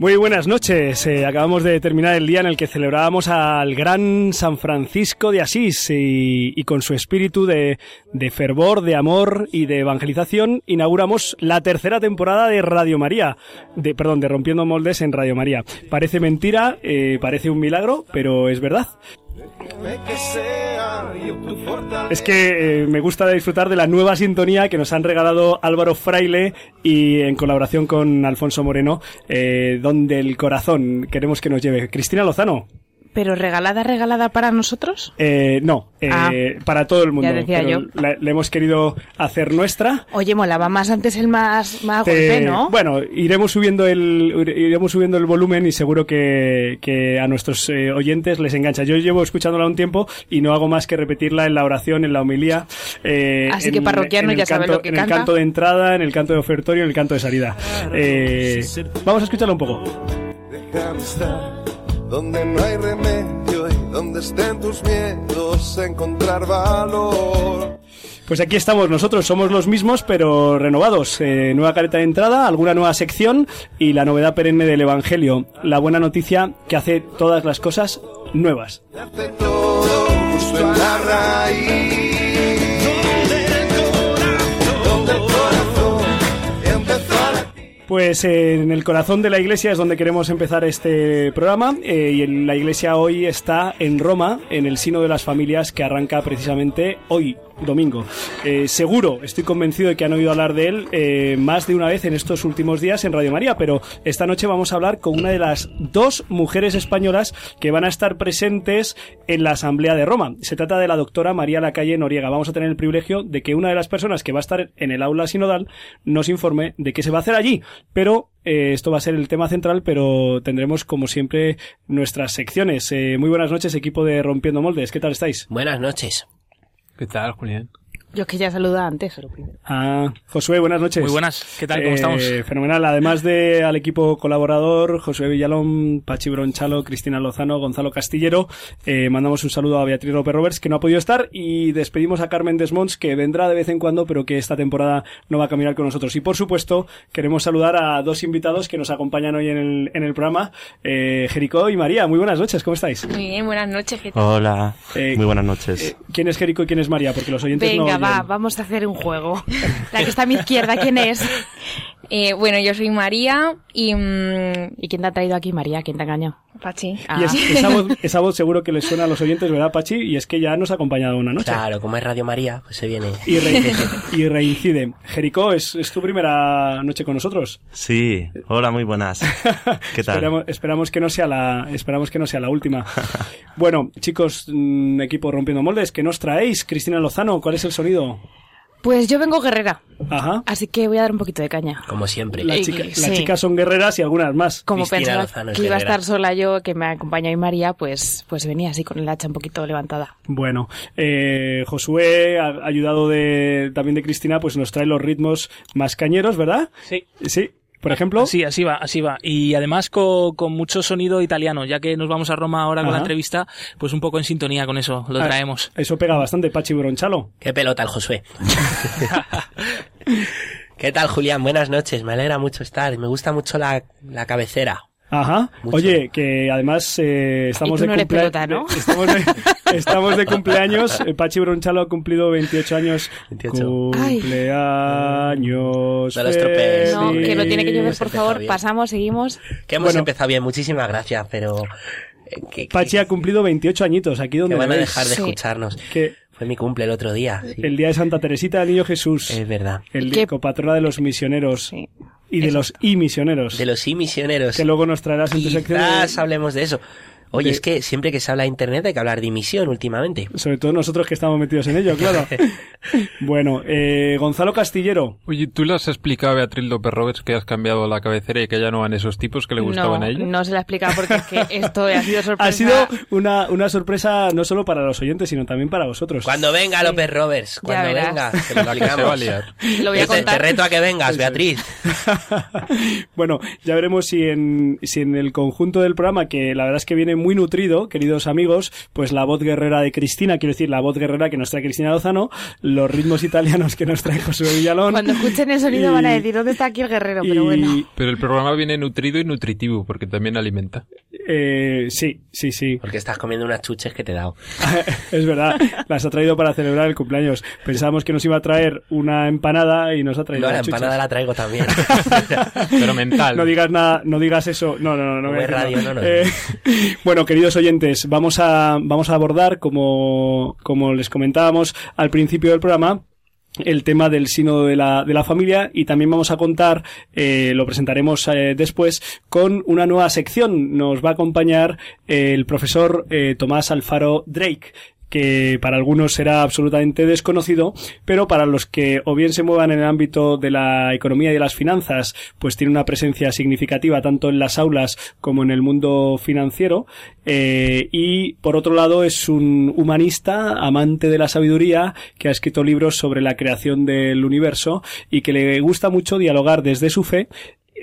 Muy buenas noches. Eh, acabamos de terminar el día en el que celebrábamos al gran San Francisco de Asís y, y con su espíritu de, de, fervor, de amor y de evangelización inauguramos la tercera temporada de Radio María, de, perdón, de Rompiendo Moldes en Radio María. Parece mentira, eh, parece un milagro, pero es verdad. Es que eh, me gusta disfrutar de la nueva sintonía que nos han regalado Álvaro Fraile y en colaboración con Alfonso Moreno, eh, donde el corazón queremos que nos lleve. Cristina Lozano. ¿Pero regalada, regalada para nosotros? Eh, no, eh, Ah. para todo el mundo. Ya decía pero yo. La, la hemos querido hacer nuestra. Oye, molaba más antes el más, más Te- golpe, ¿no? Bueno, iremos subiendo el iremos subiendo el volumen y seguro que, que a nuestros eh, oyentes les engancha. Yo llevo escuchándola un tiempo y no hago más que repetirla en la oración, en la homilía. eh, Así en- que parroquiano ya sabe canto- lo que En el canto de entrada, en el canto de ofertorio, en el canto de salida. Eh, vamos a escucharla un poco. Déjame estar donde no hay remedio y donde estén tus miedos, encontrar valor. Pues aquí estamos, nosotros somos los mismos, pero renovados. Eh, nueva careta de entrada, alguna nueva sección y la novedad perenne del Evangelio. La buena noticia que hace todas las cosas nuevas. Darte todo justo en la raíz. Pues en el corazón de la iglesia es donde queremos empezar este programa eh, y en la iglesia hoy está en Roma, en el Sino de las Familias que arranca precisamente hoy, domingo. Eh, seguro, estoy convencido de que han oído hablar de él eh, más de una vez en estos últimos días en Radio María, pero esta noche vamos a hablar con una de las dos mujeres españolas que van a estar presentes en la Asamblea de Roma. Se trata de la doctora María Lacalle Noriega. Vamos a tener el privilegio de que una de las personas que va a estar en el aula sinodal nos informe de qué se va a hacer allí. Pero eh, esto va a ser el tema central, pero tendremos como siempre nuestras secciones. Eh, muy buenas noches, equipo de Rompiendo Moldes. ¿Qué tal estáis? Buenas noches. ¿Qué tal, Julián? Yo es que ya saludaba antes, lo primero. Ah, Josué, buenas noches. Muy buenas. ¿Qué tal? ¿Cómo Eh, estamos? Fenomenal. Además de al equipo colaborador, Josué Villalón, Pachi Bronchalo, Cristina Lozano, Gonzalo Castillero, eh, mandamos un saludo a Beatriz López Roberts, que no ha podido estar, y despedimos a Carmen Desmonts, que vendrá de vez en cuando, pero que esta temporada no va a caminar con nosotros. Y por supuesto, queremos saludar a dos invitados que nos acompañan hoy en el, en el programa, eh, Jericó y María. Muy buenas noches, ¿cómo estáis? Muy bien, buenas noches. ¿qué tal? Hola, Eh, muy buenas noches. Eh, ¿Quién es Jericó y quién es María? Porque los oyentes no va, vamos a hacer un juego. La que está a mi izquierda, ¿quién es? Eh, bueno, yo soy María y... mm, ¿Y quién te ha traído aquí, María? ¿Quién te ha engañado? Pachi. Ah. Y es- esa, voz, esa voz seguro que les suena a los oyentes, ¿verdad, Pachi? Y es que ya nos ha acompañado una noche. Claro, como es Radio María, pues se viene. Y, re- y reincide. Jericó, ¿es, ¿es tu primera noche con nosotros? Sí, hola, muy buenas. ¿Qué tal? Esperamos, esperamos que no sea la, esperamos que no sea la última. Bueno, chicos, mm, equipo Rompiendo Moldes, ¿qué nos traéis? Cristina Lozano, ¿cuál es el sonido? Pues yo vengo guerrera, Ajá. así que voy a dar un poquito de caña. Como siempre. Sí. Las chicas son guerreras y algunas más. Como Cristina pensaba que iba a estar sola yo, que me acompaña hoy María, pues, pues venía así con el hacha un poquito levantada. Bueno, eh, Josué, ayudado de, también de Cristina, pues nos trae los ritmos más cañeros, ¿verdad? Sí. Sí. Por ejemplo. Sí, así va, así va. Y además con, con mucho sonido italiano, ya que nos vamos a Roma ahora con la entrevista, pues un poco en sintonía con eso, lo Ah, traemos. Eso pega bastante, Pachi Bronchalo. Qué pelota el Josué. ¿Qué tal, Julián? Buenas noches. Me alegra mucho estar. Me gusta mucho la, la cabecera. Ajá. Mucho. Oye, que además eh, estamos Y tú de no eres cumplea- pelota, ¿no? de- Estamos de, estamos de cumpleaños. Eh, Pachi Bronchalo ha cumplido 28 años. 28. Cumpleaños. No lo estropees. No, que lo tiene que llover, por favor. bien. Pasamos, seguimos. Que hemos Bueno. empezado bien. Muchísimas gracias, pero... eh, que, que- Pachi ha cumplido 28 añitos, aquí que donde van a dejar de Sí. escucharnos. Que Fue mi cumple el otro día. sí. el día de Santa Teresita del Niño Jesús. Es verdad. El ¿Qué? copatrona de los misioneros. Sí. Y de los y misioneros. De los y misioneros. Que luego nos traerás en tu sección. hablemos de eso. Oye, de- es que siempre que se habla de internet hay que hablar de emisión últimamente. Sobre todo nosotros que estamos metidos en ello, claro. bueno, eh, Gonzalo Castillero. Oye, ¿tú le has explicado a Beatriz López Roberts que has cambiado la cabecera y que ya no van esos tipos que le gustaban no, a ella? no se la he explicado porque es que esto ha sido sorpresa. Ha sido una, una sorpresa no solo para los oyentes, sino también para vosotros. Cuando venga López Roberts, cuando venga, te lo La que se va a explicamos. liar. Lo voy a Te- te contar. reto a que vengas, Beatriz. bueno, ya veremos si en, si en el conjunto del programa, que la verdad es que viene muy nutrido, queridos amigos, pues la voz guerrera de Cristina, quiero decir, la voz guerrera que nos trae Cristina Lozano, los ritmos italianos que nos trae José Villalón. Cuando escuchen el sonido y- van a decir, ¿dónde está aquí el guerrero? Pero y- bueno. Pero el programa viene nutrido y nutritivo, porque también alimenta. Eh, sí, sí, sí. Porque estás comiendo unas chuches que te he dado. es verdad, las ha traído para celebrar el cumpleaños. Pensábamos que nos iba a traer una empanada y nos ha traído No, la las chuches. empanada la traigo también. Pero mental. No digas nada, no digas eso. No, no, no. no radio, no, no. Eh, bueno, queridos oyentes, vamos a, vamos a abordar, como, como les comentábamos al principio del programa, el tema del sínodo de la, de la familia y también vamos a contar, eh, lo presentaremos eh, después, con una nueva sección. Nos va a acompañar eh, el profesor eh, Tomás Alfaro Drake que para algunos será absolutamente desconocido, pero para los que o bien se muevan en el ámbito de la economía y de las finanzas, pues tiene una presencia significativa tanto en las aulas como en el mundo financiero. Eh, y por otro lado es un humanista, amante de la sabiduría, que ha escrito libros sobre la creación del universo y que le gusta mucho dialogar desde su fe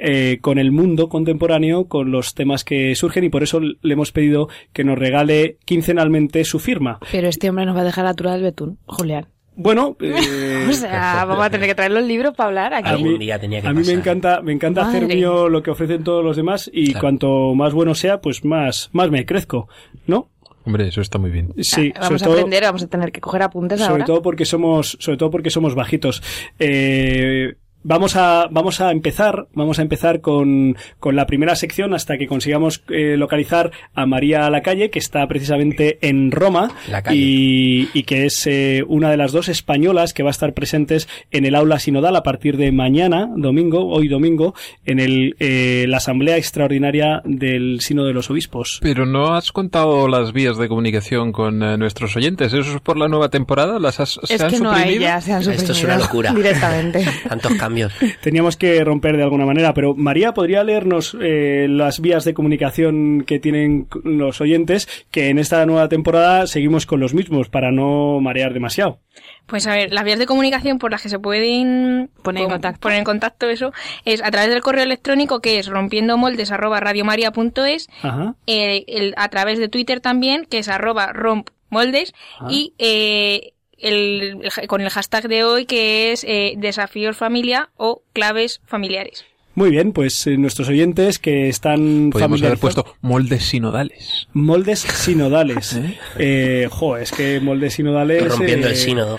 eh, con el mundo contemporáneo, con los temas que surgen y por eso le hemos pedido que nos regale quincenalmente su firma. Pero este hombre nos va a dejar la altura del betún, Julián. Bueno, eh, O sea, vamos a tener que traer los libros para hablar aquí. a Algún mí, día tenía que a mí me encanta, me encanta hacer mío lo que ofrecen todos los demás y Claro. cuanto más bueno sea, pues más, más me crezco, ¿no? Hombre, eso está muy bien. Sí, Ah, vamos a todo- aprender, vamos a tener que coger apuntes sobre ahora. todo porque somos sobre todo porque somos bajitos Eh, vamos a vamos a empezar vamos a empezar con, con la primera sección hasta que consigamos eh, localizar a María Lacalle que está precisamente en Roma Lacalle. y, y que es eh, una de las dos españolas que va a estar presentes en el aula sinodal a partir de mañana domingo hoy domingo en el eh, la asamblea extraordinaria del Sino de los Obispos Pero no has contado las vías de comunicación con eh, nuestros oyentes. ¿Eso es por la nueva temporada? ¿Las has, se es han que no hay ya, se han Esto es una locura. directamente. Tantos cambios. Teníamos que romper de alguna manera, pero María, ¿podría leernos eh, las vías de comunicación que tienen los oyentes? Que en esta nueva temporada seguimos con los mismos para no marear demasiado. Pues a ver, las vías de comunicación por las que se pueden Poner en contacto. poner en contacto eso es a través del correo electrónico que es rompiendomoldes@radiomaria.es, Ajá. eh, el- a través de Twitter también que es arroba rompmoldes Ah. y eh, el, con el hashtag de hoy que es eh, desafíos familia o claves familiares. Muy bien, pues eh, nuestros oyentes que están Podríamos haber puesto moldes sinodales. moldes sinodales. eh, jo, es que moldes sinodales. Rompiendo eh, el sínodo.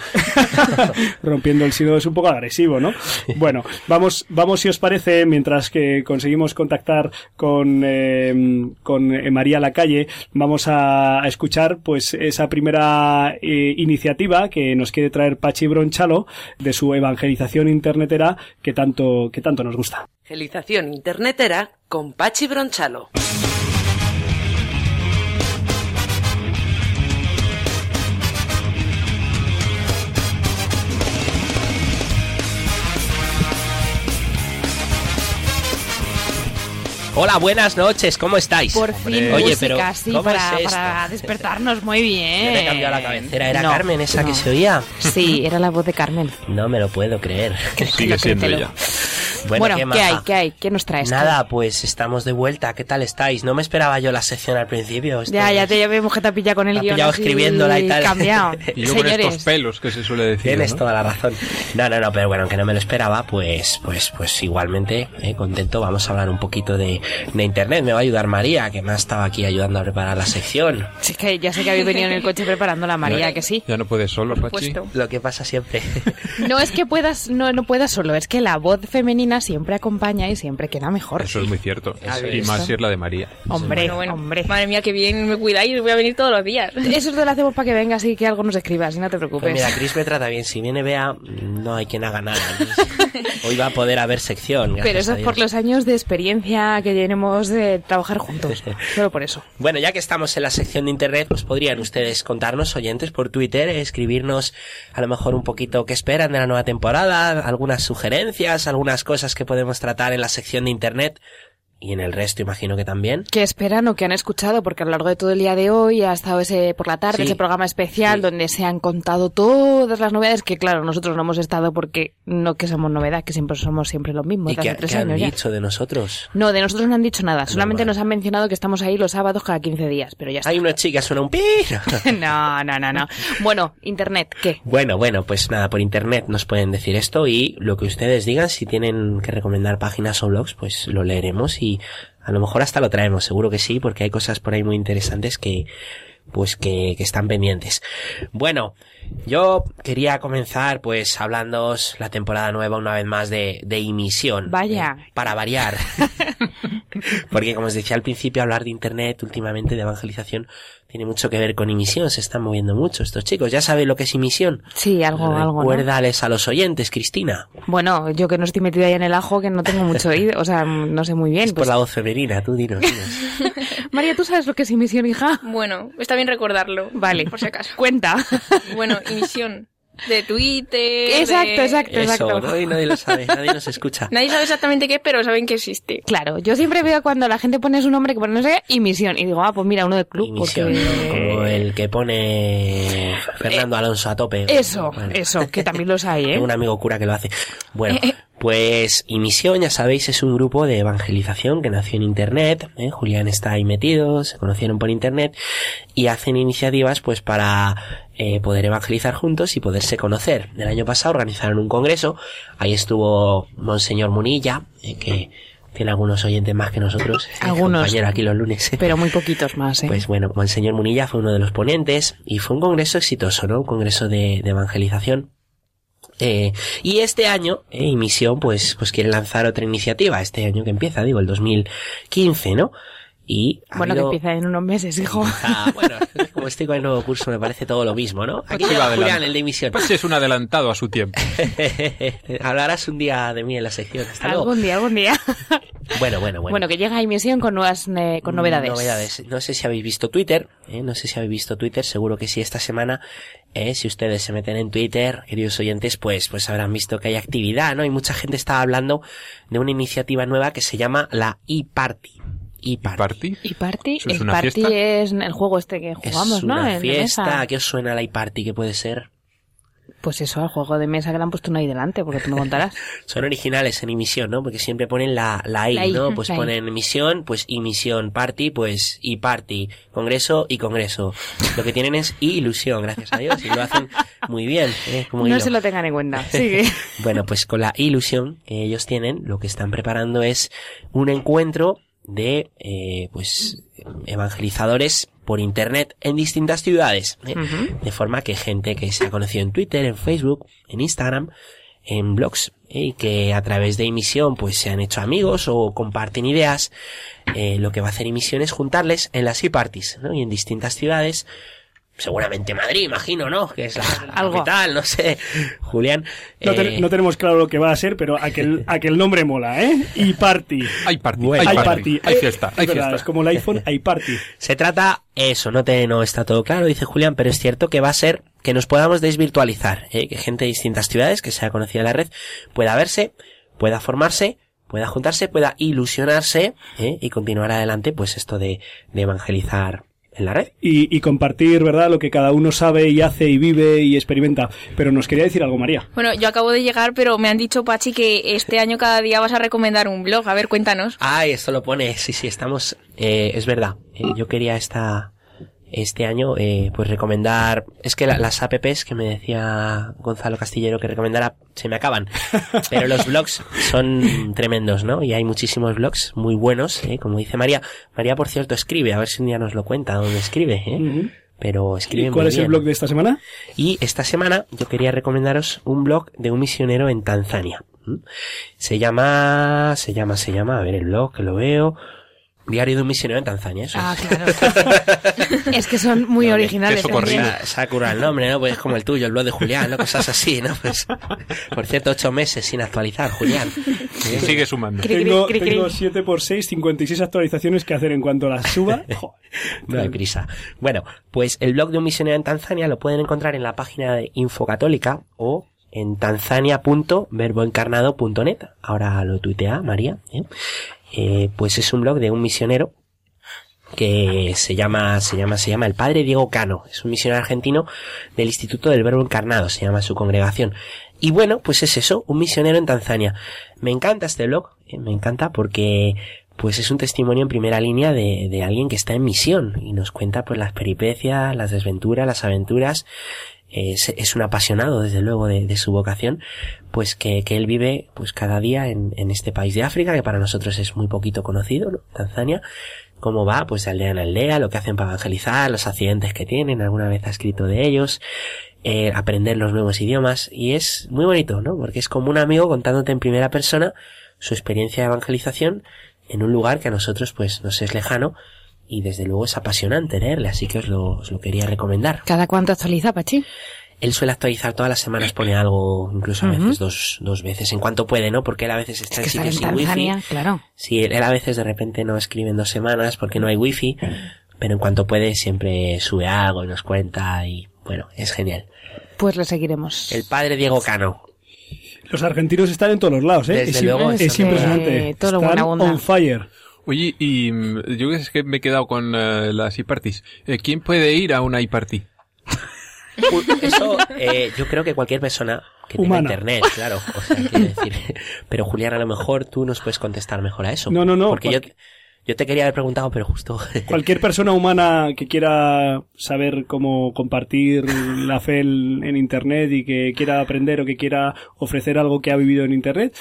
rompiendo el sínodo es un poco agresivo, ¿no? Bueno, vamos, vamos si os parece, mientras que conseguimos contactar con, eh, con eh, María Lacalle, vamos a, a escuchar pues esa primera eh, iniciativa que nos quiere traer Pachi Bronchalo de su evangelización internetera que tanto, que tanto nos gusta. Evangelización internetera con Pachi Bronchalo. Hola, buenas noches, ¿cómo estáis? Por fin, Oye, música, pero sí, ¿cómo para, es esto? para despertarnos muy bien. Yo me he cambiado la cabecera. ¿Era No, Carmen esa que se oía? Sí, era la voz de Carmen. No me lo puedo creer. Sigue siendo ella. Bueno, Bueno, qué ¿qué, hay? ¿Qué hay? ¿Qué nos traes? Nada, pues estamos de vuelta. ¿Qué tal estáis? No me esperaba yo la sección al principio. Esto Ya, ya es- te vemos que te ha pillado con el guion pillado escribiéndola y tal. cambiado. Y yo con Señores, estos pelos que se suele decir. Tienes ¿no? toda la razón. No, no, no, pero bueno, aunque no me lo esperaba, pues, pues, pues igualmente, eh, contento. Vamos a hablar un poquito de, de internet. Me va a ayudar María, que me ha estado aquí ayudando a preparar la sección. sí, es que ya sé que habéis venido en el coche preparando la María, que sí. Ya no puedes solo, Pachi. Lo que pasa siempre. No es que puedas, no, no puedas solo, es que la voz femenina siempre acompaña y siempre queda mejor. Eso es muy cierto. Eso y es. más si es la de María. Hombre, Bueno, bueno, hombre. madre mía, que bien me cuidáis, voy a venir todos los días. Eso te lo hacemos para que vengas y que algo nos escribas y no te Pues preocupes. mira, Chris me trata bien. Si viene Bea, no hay quien haga nada. Hoy va a poder haber sección. Pero eso es por los años de experiencia que tenemos de trabajar juntos. Solo por eso. Bueno, ya que estamos en la sección de internet, pues podrían ustedes contarnos, oyentes, por Twitter, escribirnos a lo mejor un poquito qué esperan de la nueva temporada, algunas sugerencias, algunas cosas que podemos tratar en la sección de internet. Y en el resto imagino que también. Que esperan o que han escuchado, porque a lo largo de todo el día de hoy ha estado ese por la tarde, Sí. ese programa especial donde se han contado todas las novedades que, claro, nosotros no hemos estado porque no que somos novedad, que siempre somos siempre los mismos, ¿Y qué, hace tres qué han ya. dicho de nosotros? No, de nosotros no han dicho nada, solamente nos han mencionado que estamos ahí los sábados cada 15 días, pero ya está. Hay una chica, suena un pi. no, no, no, no. Bueno, internet, ¿qué? Bueno, bueno, pues nada, por internet nos pueden decir esto y lo que ustedes digan, si tienen que recomendar páginas o blogs, pues lo leeremos y a lo mejor hasta lo traemos, seguro que sí, porque hay cosas por ahí muy interesantes que, pues que, que están pendientes. Bueno, yo quería comenzar pues hablándoos la temporada nueva una vez más de, de emisión. Vaya. eh, para variar. Porque como os decía al principio, hablar de internet últimamente, de evangelización, tiene mucho que ver con emisión. Se están moviendo mucho estos chicos. ¿Ya sabéis lo que es emisión? Sí, algo, algo, ¿no? Recuérdales a los oyentes, Cristina. Bueno, yo que no estoy metida ahí en el ajo, que no tengo mucho oído, o sea, no sé muy bien. Es por pues- la voz femenina, tú dinos. dinos. María, ¿tú sabes lo que es emisión, hija? Bueno, está bien recordarlo. Vale, por si acaso. Cuenta. Bueno, emisión de Twitter. Exacto, de- exacto, Eso, exacto. ¿no? Y nadie lo sabe, nadie nos escucha. Nadie sabe exactamente qué, pero saben que existe. Claro, yo siempre veo cuando la gente pone su nombre que pone no sé, y misión. Y digo, ah, pues mira, uno del club. Emisión, porque... como el que pone Fernando Alonso a tope. Eso, Bueno. eso, que también los hay, ¿eh? Tengo un amigo cura que lo hace. Bueno, pues Imisión, ya sabéis, es un grupo de evangelización que nació en Internet. ¿eh? Julián está ahí metido, se conocieron por Internet y hacen iniciativas pues para eh, poder evangelizar juntos y poderse conocer. El año pasado organizaron un congreso, ahí estuvo Monseñor Munilla, eh, que tiene algunos oyentes más que nosotros. eh, Algunos. Compañero aquí los lunes. Pero muy poquitos más, ¿eh? Pues bueno, Monseñor Munilla fue uno de los ponentes y fue un congreso exitoso, ¿no? Un congreso de, de evangelización. Eh, y este año, eh, pues, pues quiere lanzar otra iniciativa, este año que empieza, digo, el 2015, ¿no? Y ha bueno, que empieza en unos meses, hijo. Ah, bueno, como estoy con el nuevo curso, me parece todo lo mismo, ¿no? Aquí Pues lleva iba Julián, adelante. el de Misión. Pues es un adelantado a su tiempo. Hablarás un día de mí en la sección. Hasta luego. algún día, algún día. Bueno, bueno, bueno. Bueno, que llega emisión con nuevas eh, con novedades. Novedades. No sé si habéis visto Twitter, ¿eh? no sé si habéis visto Twitter, seguro que sí esta semana, ¿eh? si ustedes se meten en Twitter, queridos oyentes, pues, pues habrán visto que hay actividad, ¿no? Y mucha gente está hablando de una iniciativa nueva que se llama la e-Party. E-Party. ¿Party? Y Party, ¿Eso es el una Party fiesta? es el juego este que jugamos, es ¿no? una En la fiesta, mesa. ¿a qué os suena la e-Party? ¿Qué puede ser? Pues eso, al juego de mesa que le han puesto uno ahí delante, porque tú me contarás. Son originales en emisión, ¿no? Porque siempre ponen la, la I, La I, ¿no? Pues ponen emisión, pues emisión, party, pues y party, congreso y congreso. Lo que tienen es ilusión, gracias a Dios, y lo hacen muy bien, ¿eh? Como no hilo. se lo tengan en cuenta. Sigue. Bueno, pues con la ilusión que ellos tienen, lo que están preparando es un encuentro de, eh, pues, evangelizadores por internet en distintas ciudades. ¿eh? De forma que gente que se ha conocido en Twitter, en Facebook, en Instagram, en blogs, ¿eh? y que a través de emisión pues se han hecho amigos o comparten ideas, eh, lo que va a hacer emisión es juntarles en las e-parties, ¿no? Y en distintas ciudades, seguramente Madrid, imagino, ¿no? Que es la, la Algo. capital, no sé, Julián. No, te- eh, no tenemos claro lo que va a ser, pero aquel, aquel nombre mola, ¿eh? Y party. Hay party, Bueno. hay, party, party. hay fiesta, es hay fiesta. Es como el iPhone, hay party. Se trata eso, no te no está todo claro, dice Julián, pero es cierto que va a ser que nos podamos desvirtualizar, ¿eh? que gente de distintas ciudades que sea conocida en la red pueda verse, pueda formarse, pueda juntarse, pueda ilusionarse ¿eh? y continuar adelante, pues esto de, de evangelizar en la red. Y, y compartir, ¿verdad? Lo que cada uno sabe y hace y vive y experimenta. Pero nos quería decir algo, María. Bueno, yo acabo de llegar, pero me han dicho, Pachi, que este año cada día vas a recomendar un blog. A ver, cuéntanos. Ay, esto lo pone, sí, sí, estamos, eh, es verdad, eh, yo quería esta, este año, eh, pues recomendar, es que la- las apps que me decía Gonzalo Castillero que recomendara, se me acaban, pero los blogs son tremendos, ¿no? Y hay muchísimos blogs muy buenos, eh, como dice María. María, por cierto, escribe, a ver si un día nos lo cuenta, dónde escribe, eh. Ujú. Pero escribe ¿Y cuál muy es el blog de esta semana? Y esta semana yo quería recomendaros un blog de un misionero en Tanzania. Se llama, se llama, se llama, a ver el blog que lo veo. Diario de un misionero en Tanzania, eso Ah, es. claro. es que son muy No, originales. eso se ha currado el nombre, ¿no? Pues es como el tuyo, el blog de Julián, ¿no? Cosas así, ¿no? Pues, por cierto, ocho meses sin actualizar, Julián. Sigue sumando. Tengo, cri, cri. tengo 7 por 6 56 actualizaciones que hacer en cuanto las suba. Joder. No hay prisa. Bueno, pues el blog de un misionero en Tanzania lo pueden encontrar en la página de Infocatólica o en tanzania.verboencarnado.net. Ahora lo tuitea María. ¿eh? Eh, pues es un blog de un misionero que se llama, se llama, se llama el padre Diego Cano. Es un misionero argentino del Instituto del Verbo Encarnado, se llama su congregación. Y bueno, pues es eso, un misionero en Tanzania. Me encanta este blog, eh, me encanta porque pues es un testimonio en primera línea de, de alguien que está en misión y nos cuenta pues las peripecias, las desventuras, las aventuras es, es, un apasionado desde luego de, de su vocación, pues que, que, él vive pues cada día en, en, este país de África, que para nosotros es muy poquito conocido, ¿no? Tanzania, cómo va pues de aldea en aldea, lo que hacen para evangelizar, los accidentes que tienen, alguna vez ha escrito de ellos, eh, aprender los nuevos idiomas, y es muy bonito, ¿no? Porque es como un amigo contándote en primera persona su experiencia de evangelización en un lugar que a nosotros pues nos es lejano, y desde luego es apasionante leerle, así que os lo, os lo quería recomendar. ¿Cada cuánto actualiza, Pachi? Él suele actualizar todas las semanas, pone algo, incluso a veces uh -huh. dos, dos veces, en cuanto puede, ¿no? Porque él a veces está es que en sitios sin wifi. Claro. Sí, él a veces de repente no escribe en dos semanas porque no hay wifi, pero en cuanto puede siempre sube algo y nos cuenta y bueno, es genial. Pues lo seguiremos. El padre Diego Cano. Los argentinos están en todos los lados, ¿eh? Desde es, luego, es, es impresionante. Eh, todo lo están buena onda. on fire. Oye, y mm, yo es que me he quedado con uh, las e-parties. Eh, ¿Quién puede ir a una e-party? Eso, eh, yo creo que cualquier persona que tenga Humana. internet, claro. O sea, quiero decir. Pero Julián, a lo mejor tú nos puedes contestar mejor a eso. No, no, no. Porque yo, yo te quería haber preguntado, pero justo. Cualquier persona humana que quiera saber cómo compartir la fe en internet y que quiera aprender o que quiera ofrecer algo que ha vivido en internet,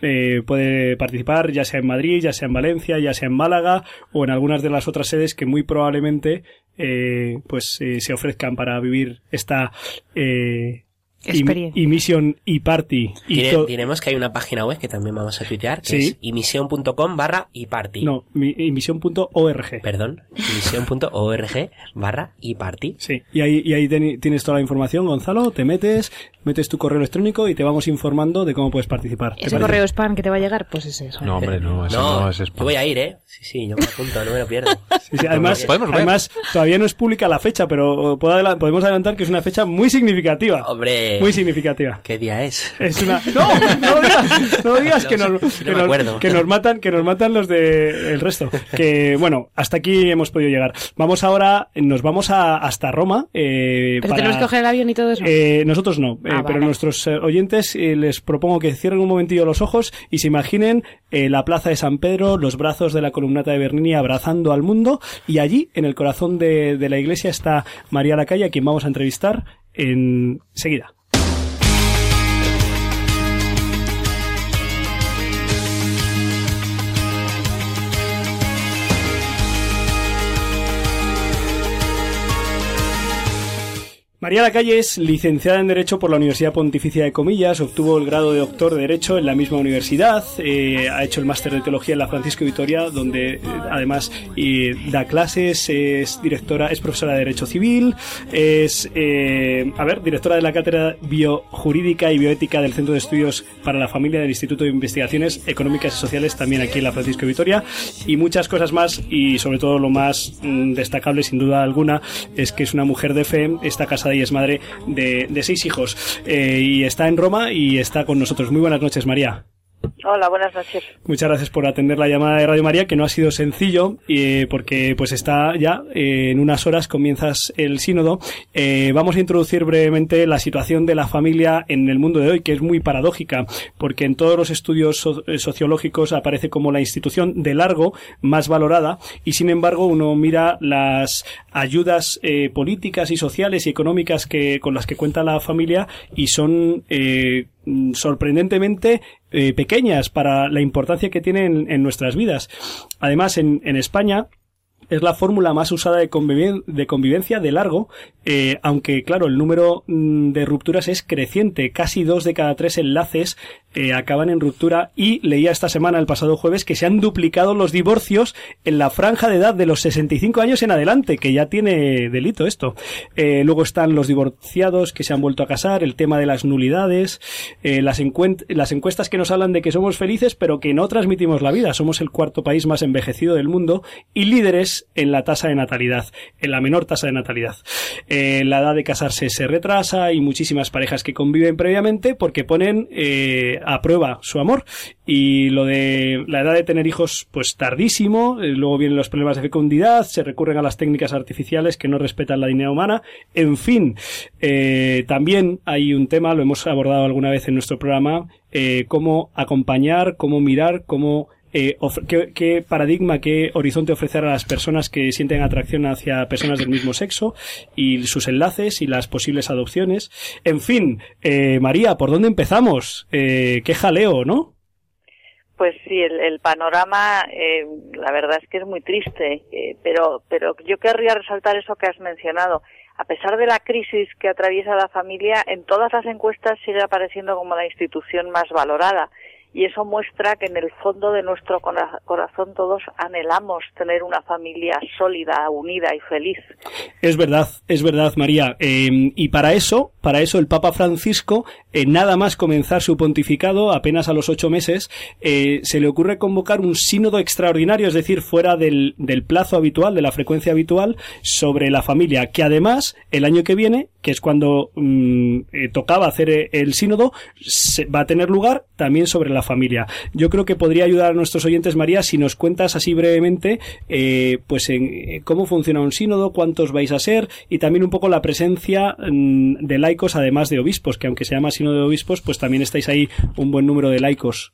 eh, puede participar ya sea en Madrid, ya sea en Valencia, ya sea en Málaga o en algunas de las otras sedes que muy probablemente eh, pues eh, se ofrezcan para vivir esta eh, Experiencia. y Mission y Party. Y Dire, diremos que hay una página web que también vamos a tuitear, que Sí. es imision.com barra iparty. no, mi- mission.org. Perdón, imision.org barra iparty. Sí, y ahí, y ahí teni- tienes toda la información, Gonzalo, te metes, metes tu correo electrónico y te vamos informando de cómo puedes participar. ¿Te Ese correo spam que te va a llegar, pues es eso. No, hombre, no, eso no, No, es yo spam. voy a ir, ¿eh? Sí, sí, yo me apunto, no me lo pierdo. Sí, sí, además, Podemos ver. además, todavía no es pública la fecha, pero podemos adelantar que es una fecha muy significativa. Hombre, Muy significativa. ¿qué día es? Es una... ¡No! ¡No lo digas! No digas, que, nos, no que, nos, que nos matan, que nos matan los de el resto. Que, bueno, hasta aquí hemos podido llegar. Vamos ahora, nos vamos a, hasta Roma. Eh, Pero para- tenemos que coger el avión y todo eso. Eh, nosotros no, eh, Ah, pero nuestros eh, oyentes eh, les propongo que cierren un momentillo los ojos y se imaginen eh, la plaza de San Pedro, los brazos de la columnata de Bernini abrazando al mundo y allí, en el corazón de, de la iglesia, está María Lacalle, a quien vamos a entrevistar enseguida. María Lacalle es licenciada en Derecho por la Universidad Pontificia de Comillas, obtuvo el grado de doctor de Derecho en la misma universidad, eh, ha hecho el máster de Teología en la Francisco Vitoria, donde eh, además da clases, es directora, es profesora de Derecho Civil, es, eh, a ver, directora de la Cátedra Biojurídica y Bioética del Centro de Estudios para la Familia del Instituto de Investigaciones Económicas y Sociales, también aquí en la Francisco Vitoria, y muchas cosas más, y sobre todo lo más mm, destacable, sin duda alguna, es que es una mujer de fe, está casada y es madre de, seis hijos, eh, y está en Roma y está con nosotros. Muy buenas noches, María. Hola, buenas noches. Muchas gracias por atender la llamada de Radio María, que no ha sido sencillo, eh, porque pues está ya eh, en unas horas comienzas el sínodo. Eh, vamos a introducir brevemente la situación de la familia en el mundo de hoy, que es muy paradójica, porque en todos los estudios so- eh, sociológicos aparece como la institución de largo más valorada, y sin embargo uno mira las ayudas políticas y sociales y económicas que con las que cuenta la familia y son sorprendentemente eh, pequeñas para la importancia que tienen en, nuestras vidas. Además, en, en España es la fórmula más usada de, de convivencia de largo, eh, aunque claro, el número mm, de rupturas es creciente. Casi dos de cada tres enlaces eh, acaban en ruptura y leía esta semana, el pasado jueves, que se han duplicado los divorcios en la franja de edad de los 65 años en adelante, que ya tiene delito esto. Eh, luego están los divorciados que se han vuelto a casar, el tema de las nulidades, eh, las, las encuestas que nos hablan de que somos felices, pero que no transmitimos la vida. Somos el cuarto país más envejecido del mundo y líderes en la tasa de natalidad, en la menor tasa de natalidad. La edad de casarse se retrasa y muchísimas parejas que conviven previamente porque ponen eh, a prueba su amor y lo de la edad de tener hijos pues tardísimo, eh, luego vienen los problemas de fecundidad, se recurren a las técnicas artificiales que no respetan la dignidad humana, en fin, eh, también hay un tema, lo hemos abordado alguna vez en nuestro programa, cómo acompañar, cómo mirar, cómo eh, qué, paradigma, qué horizonte ofrecer a las personas que sienten atracción hacia personas del mismo sexo y sus enlaces y las posibles adopciones. En fin, eh, María, ¿por dónde empezamos? Eh, qué jaleo, ¿no? Pues sí, el, panorama, eh, la verdad es que es muy triste, eh, pero, pero yo querría resaltar eso que has mencionado. A pesar de la crisis que atraviesa la familia, en todas las encuestas sigue apareciendo como la institución más valorada y eso muestra que en el fondo de nuestro corazón todos anhelamos tener una familia sólida, unida y feliz. Es verdad, es verdad, María. Em, y para eso, para eso el Papa Francisco, eh, nada más comenzar su pontificado, apenas a los ocho meses, eh, se le ocurre convocar un sínodo extraordinario, es decir, fuera del, plazo habitual, de la frecuencia habitual, sobre la familia, que además el año que viene, que es cuando mm, eh, tocaba hacer el sínodo, se, va a tener lugar también sobre la familia. Yo creo que podría ayudar a nuestros oyentes, María, si nos cuentas así brevemente, eh, pues en eh, cómo funciona un sínodo, cuántos vais a ser y también un poco la presencia mm, de laicos, además de obispos, que aunque se llama sínodo de obispos, pues también estáis ahí un buen número de laicos.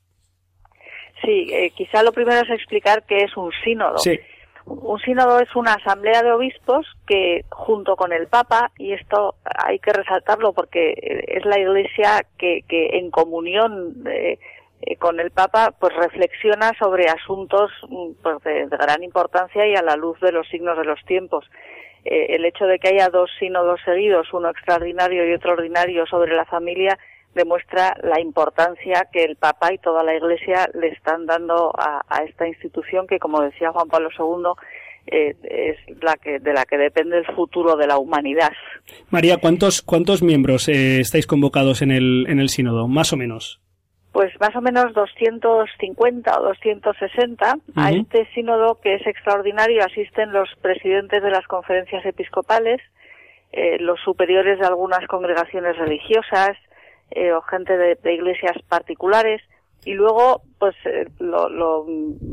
Sí, eh, quizá lo primero es explicar qué es un sínodo. Sí. Un sínodo es una asamblea de obispos que, junto con el Papa, y esto hay que resaltarlo porque es la Iglesia que, que en comunión eh, eh, con el Papa, pues reflexiona sobre asuntos mm, pues, de, gran importancia y a la luz de los signos de los tiempos. Eh, el hecho de que haya dos sínodos seguidos, uno extraordinario y otro ordinario sobre la familia, demuestra la importancia que el Papa y toda la Iglesia le están dando a, esta institución que, como decía Juan Pablo II, eh, es la que de la que depende el futuro de la humanidad. María, ¿cuántos cuántos miembros estáis convocados en el en el sínodo, más o menos? Pues más o menos 250 o 260. A este sínodo, que es extraordinario, asisten los presidentes de las conferencias episcopales, eh, los superiores de algunas congregaciones religiosas eh, o gente de, iglesias particulares. Y luego, pues eh, lo, lo,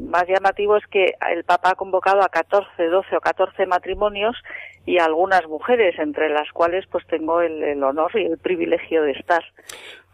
más llamativo es que el Papa ha convocado a 14, 12 o 14 matrimonios y a algunas mujeres, entre las cuales pues tengo el, el honor y el privilegio de estar.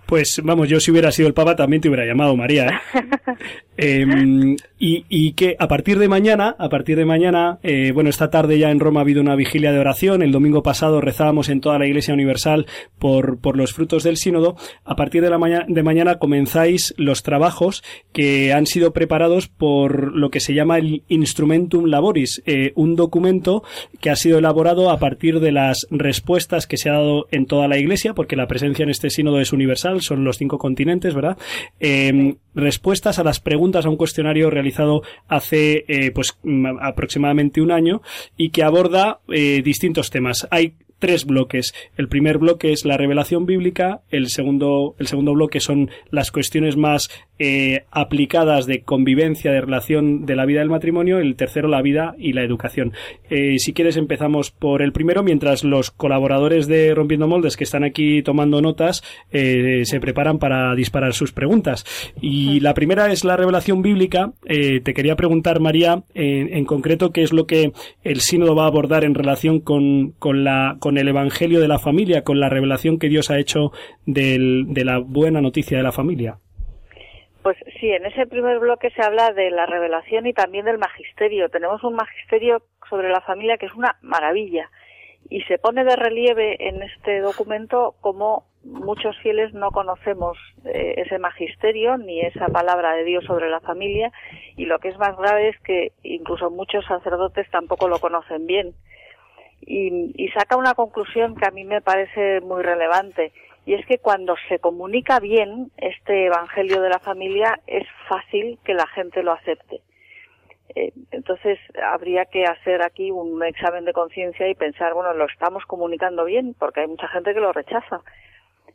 Pues vamos, yo si hubiera sido el Papa también te hubiera llamado María, ¿eh? Em, y, que a partir de mañana, a partir de mañana, eh, bueno, esta tarde ya en Roma ha habido una vigilia de oración, el domingo pasado rezábamos en toda la Iglesia Universal por, por los frutos del sínodo, a partir de la mañana, de mañana comenzáis los trabajos que han sido preparados por lo que se llama el Instrumentum Laboris, eh, un documento que ha sido elaborado a partir de las respuestas que se ha dado en toda la Iglesia, porque la presencia en este sínodo es universal, son los cinco continentes, ¿verdad? Em, respuestas a las preguntas a un cuestionario realizado hace eh, pues aproximadamente un año y que aborda eh, distintos temas. Hay tres bloques. El primer bloque es la revelación bíblica, el segundo, el segundo bloque son las cuestiones más eh, aplicadas de convivencia, de relación de la vida del matrimonio, el tercero la vida y la educación. Eh, si quieres empezamos por el primero, mientras los colaboradores de Rompiendo Moldes que están aquí tomando notas eh, se preparan para disparar sus preguntas. Y la primera es la revelación bíblica. te quería preguntar, María, en, concreto, qué es lo que el sínodo va a abordar en relación con, con la con el evangelio de la familia, con la revelación que Dios ha hecho del, de la buena noticia de la familia. Pues sí, en ese primer bloque se habla de la revelación y también del magisterio. Tenemos un magisterio sobre la familia que es una maravilla. Y se pone de relieve en este documento como muchos fieles no conocemos eh, ese magisterio ni esa palabra de Dios sobre la familia. Y lo que es más grave es que incluso muchos sacerdotes tampoco lo conocen bien. Y, y saca una conclusión que a mí me parece muy relevante y es que cuando se comunica bien este Evangelio de la familia es fácil que la gente lo acepte. Eh, entonces habría que hacer aquí un examen de conciencia y pensar, bueno, lo estamos comunicando bien porque hay mucha gente que lo rechaza.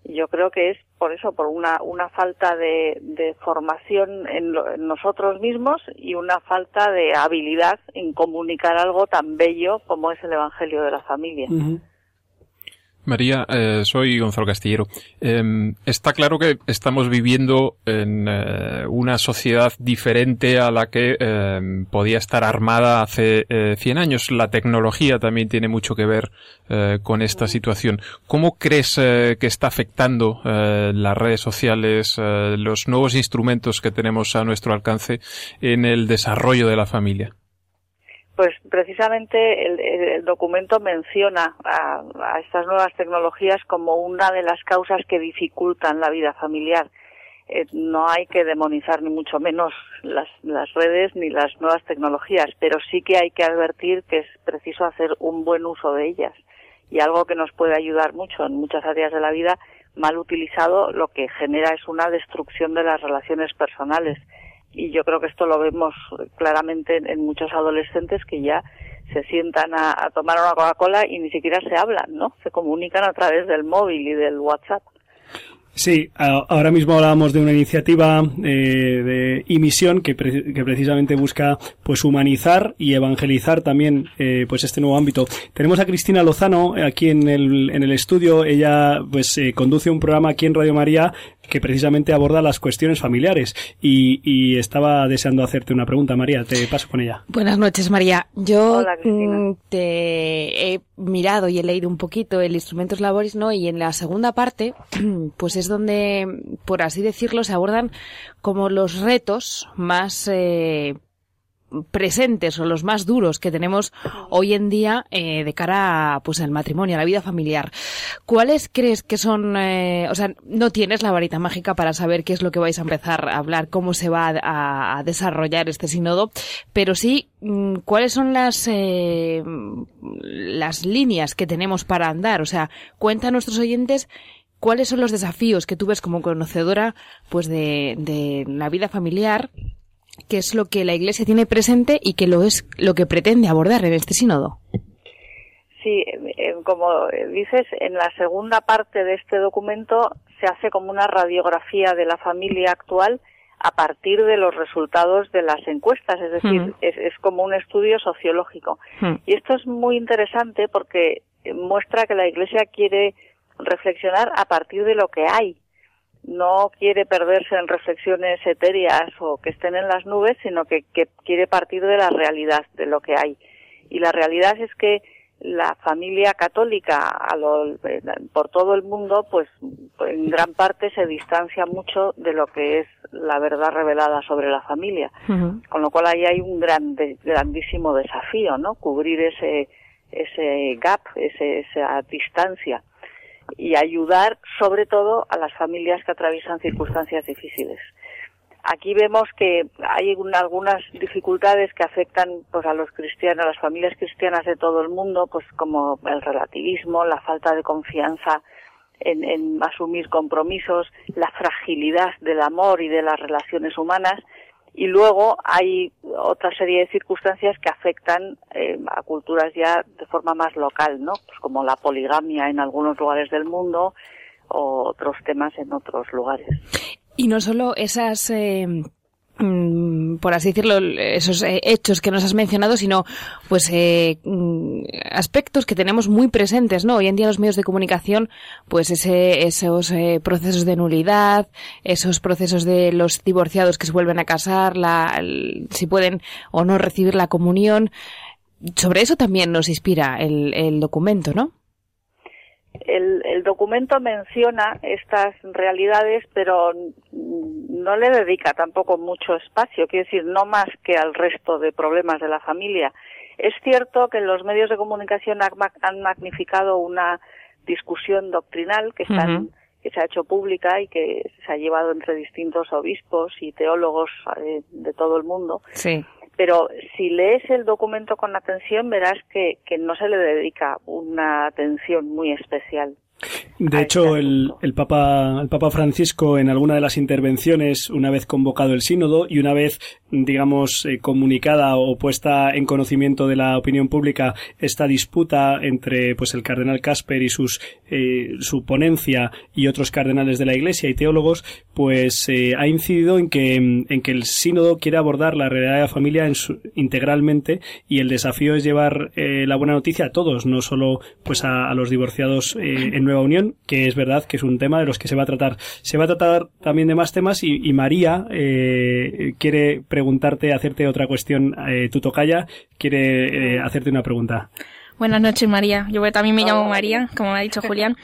yo creo que es por eso, por una, una falta de, de formación en, nosotros mismos y una falta de habilidad en comunicar algo tan bello como es el Evangelio de la familia. María, eh, soy Gonzalo Castillero. Em, está claro que estamos viviendo en eh, una sociedad diferente a la que em, podía estar armada hace 100 eh, años. La tecnología también tiene mucho que ver con esta situación. ¿Cómo crees que está afectando las redes sociales, los nuevos instrumentos que tenemos a nuestro alcance en el desarrollo de la familia? Pues precisamente el, documento menciona a, estas nuevas tecnologías como una de las causas que dificultan la vida familiar. Eh, no hay que demonizar ni mucho menos las, las redes ni las nuevas tecnologías, pero sí que hay que advertir que es preciso hacer un buen uso de ellas. Y algo que nos puede ayudar mucho en muchas áreas de la vida, mal utilizado, lo que genera es una destrucción de las relaciones personales y yo creo que esto lo vemos claramente en, muchos adolescentes que ya se sientan a, tomar una Coca-Cola y ni siquiera se hablan, ¿no? Se comunican a través del móvil y del WhatsApp. Sí, ahora mismo hablábamos de una iniciativa eh, de emisión que, precisamente busca pues humanizar y evangelizar también eh, pues este nuevo ámbito. Tenemos a Cristina Lozano aquí en el, en el estudio. Ella pues eh, conduce un programa aquí en Radio María que precisamente aborda las cuestiones familiares y, y, estaba deseando hacerte una pregunta, María. Te paso con ella. Buenas noches, María. Yo mm, te he mirado y he leído un poquito el Instrumentos Laboris, ¿no? Y en la segunda parte, pues es donde, por así decirlo, se abordan como los retos más eh, presentes o los más duros que tenemos hoy en día eh, de cara a, pues al matrimonio, a la vida familiar. ¿Cuáles crees que son, eh, o sea, no tienes la varita mágica para saber qué es lo que vais a empezar a hablar, cómo se va a, desarrollar este sínodo, pero sí mm, cuáles son las eh, las líneas que tenemos para andar, o sea, cuenta a nuestros oyentes cuáles son los desafíos que tú ves como conocedora pues de, de la vida familiar qué es lo que la Iglesia tiene presente y qué lo es lo que pretende abordar en este sínodo. Sí, como dices, en la segunda parte de este documento se hace como una radiografía de la familia actual a partir de los resultados de las encuestas, es decir, hmm. es, como un estudio sociológico. Hmm. Y esto es muy interesante porque muestra que la Iglesia quiere reflexionar a partir de lo que hay, no quiere perderse en reflexiones etéreas o que estén en las nubes, sino que, quiere partir de la realidad, de lo que hay. Y la realidad es que la familia católica a lo, por todo el mundo, pues en gran parte se distancia mucho de lo que es la verdad revelada sobre la familia. Con lo cual ahí hay un gran, grandísimo desafío, ¿no? Cubrir ese, ese gap, ese, esa distancia y ayudar sobre todo a las familias que atraviesan circunstancias difíciles. Aquí vemos que hay algunas dificultades que afectan pues a los cristianos, a las familias cristianas de todo el mundo, pues como el relativismo, la falta de confianza en, en asumir compromisos, la fragilidad del amor y de las relaciones humanas y luego hay otra serie de circunstancias que afectan eh, a culturas ya de forma más local, ¿no? Pues como la poligamia en algunos lugares del mundo o otros temas en otros lugares. Y no solo esas eh, por así decirlo, esos eh, hechos que nos has mencionado, sino pues eh, mm, aspectos que tenemos muy presentes, ¿no? Hoy en día los medios de comunicación, pues ese, esos eh, procesos de nulidad, esos procesos de los divorciados que se vuelven a casar, la, si pueden o no recibir la comunión, sobre eso también nos inspira el, el documento, ¿no? El, el, documento menciona estas realidades, pero no le dedica tampoco mucho espacio, quiere decir, no más que al resto de problemas de la familia. Es cierto que los medios de comunicación han magnificado una discusión doctrinal que, están, que se ha hecho pública y que se ha llevado entre distintos obispos y teólogos eh, de todo el mundo. Sí pero si lees el documento con atención verás que, no se le dedica una atención muy especial. De hecho, el, el, Papa, el Papa Francisco, en alguna de las intervenciones, una vez convocado el sínodo y una vez digamos, eh, comunicada o puesta en conocimiento de la opinión pública esta disputa entre, pues, el cardenal Casper y sus, eh, su ponencia y otros cardenales de la Iglesia y teólogos, pues, eh, ha incidido en que, en que el sínodo quiere abordar la realidad de la familia en su, integralmente y el desafío es llevar la buena noticia a todos, no solo, pues, a, los divorciados en nueva unión, que es verdad que es un tema de los que se va a tratar. Se va a tratar también de más temas y, y María quiere preguntarte, hacerte otra cuestión. Eh, tu tocaya quiere eh, hacerte una pregunta. Buenas noches, María. Yo también me llamo María, como ha dicho Julián,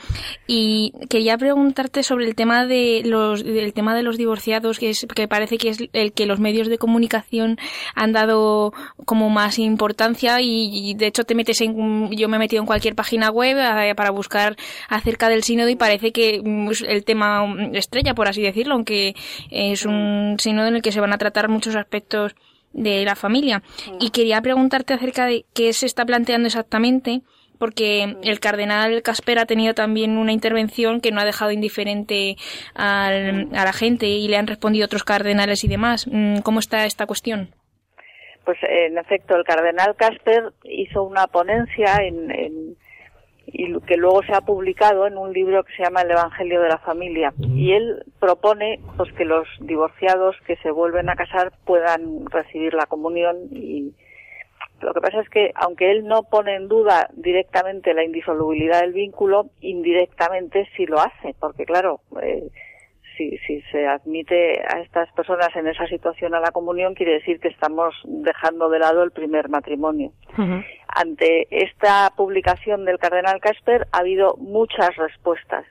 y quería preguntarte sobre el tema de los el tema de los divorciados, que es que parece que es el que los medios de comunicación han dado como más importancia y, de hecho te metes en yo me he metido en cualquier página web eh, para buscar acerca del sínodo y parece que mm, es el tema estrella, por así decirlo, aunque es un sínodo en el que se van a tratar muchos aspectos de la familia. Y quería preguntarte acerca de qué se está planteando exactamente, porque el cardenal Casper ha tenido también una intervención que no ha dejado indiferente al, a la gente y le han respondido otros cardenales y demás. Mm, ¿Cómo está esta cuestión? Pues en efecto, el cardenal Casper hizo una ponencia en y que luego se ha publicado en un libro que se llama El Evangelio de la Familia. Y él propone pues que los divorciados que se vuelven a casar puedan recibir la comunión y lo que pasa es que aunque él no pone en duda directamente la indisolubilidad del vínculo, indirectamente sí lo hace, porque claro, eh, si, si se admite a estas personas en esa situación a la comunión, quiere decir que estamos dejando de lado el primer matrimonio. Ante esta publicación del cardenal Casper ha habido muchas respuestas.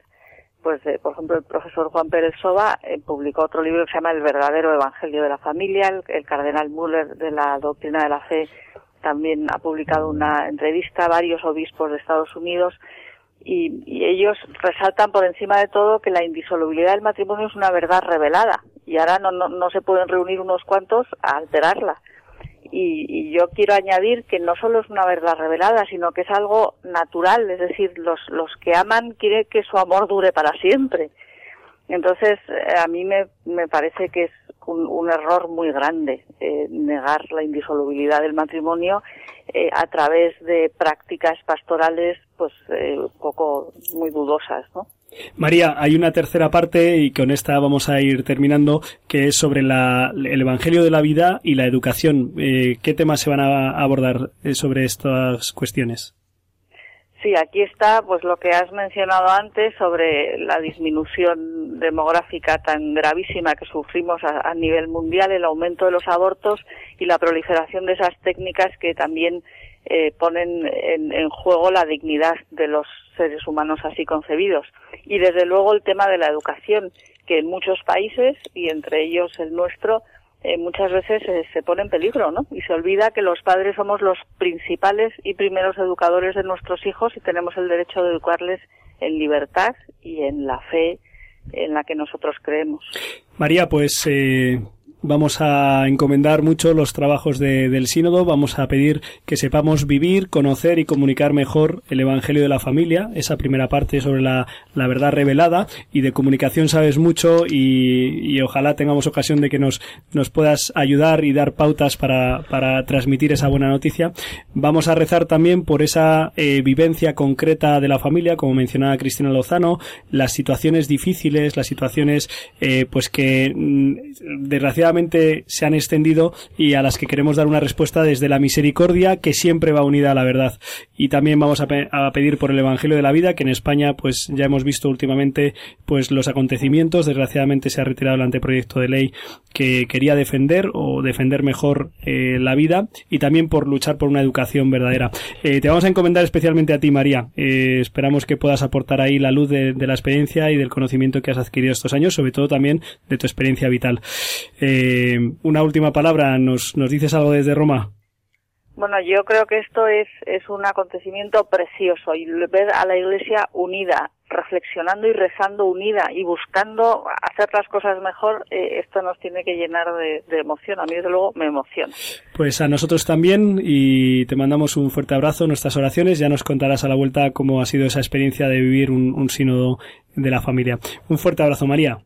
Pues, por ejemplo, el profesor Juan Pérez Soba eh, publicó otro libro que se llama El verdadero evangelio de la familia. El, el cardenal Müller de la doctrina de la fe también ha publicado una entrevista varios obispos de Estados Unidos y, ellos resaltan por encima de todo que la indisolubilidad del matrimonio es una verdad revelada y ahora no, no, se pueden reunir unos cuantos a alterarla. Y, yo quiero añadir que no solo es una verdad revelada, sino que es algo natural, es decir, los, los que aman quieren que su amor dure para siempre. Entonces, eh, a mí me, me parece que es un, error muy grande eh, negar la indisolubilidad del matrimonio eh, a través de prácticas pastorales pues un poco muy dudosas, ¿no? María, hay una tercera parte y con esta vamos a ir terminando, que es sobre el Evangelio de la vida y la educación. ¿Qué temas se van a abordar sobre estas cuestiones? Sí, aquí está pues lo que has mencionado antes sobre la disminución demográfica tan gravísima que sufrimos a, nivel mundial, el aumento de los abortos y la proliferación de esas técnicas que también eh, ponen en, en, juego la dignidad de los seres humanos así concebidos. Y desde luego el tema de la educación, que en muchos países, y entre ellos el nuestro, eh, muchas veces eh, se pone en peligro, ¿no? Y se olvida que los padres somos los principales y primeros educadores de nuestros hijos y tenemos el derecho de educarles en libertad y en la fe en la que nosotros creemos. María, pues eh, Vamos a encomendar mucho los trabajos del sínodo, vamos a pedir que sepamos vivir, conocer y comunicar mejor el Evangelio de la familia, esa primera parte sobre la, verdad revelada, y de comunicación sabes mucho y, ojalá tengamos ocasión de que nos, nos puedas ayudar y dar pautas para, para transmitir esa buena noticia. Vamos a rezar también por esa eh, vivencia concreta de la familia, como mencionaba Cristina Lozano, las situaciones difíciles, las situaciones eh, pues que mm, se han extendido y a las que queremos dar una respuesta desde la misericordia que siempre va unida a la verdad. Y también vamos a, pedir por el Evangelio de la vida, que en España pues ya hemos visto últimamente pues los acontecimientos. Desgraciadamente se ha retirado el anteproyecto de ley que quería defender o defender mejor eh, la vida y también por luchar por una educación verdadera. Eh, te vamos a encomendar especialmente a ti, María. Eh, esperamos que puedas aportar ahí la luz de, la experiencia y del conocimiento que has adquirido estos años, sobre todo también de tu experiencia vital. Una última palabra, ¿nos, ¿nos dices algo desde Roma? Bueno, yo creo que esto es, es un acontecimiento precioso y ver a la Iglesia unida, reflexionando y rezando unida y buscando hacer las cosas mejor, eh, esto nos tiene que llenar de, emoción. A mí, desde luego, me emociona. Pues a nosotros también y te mandamos un fuerte abrazo, nuestras oraciones. Ya nos contarás a la vuelta cómo ha sido esa experiencia de vivir un sínodo de la familia. Un fuerte abrazo, María.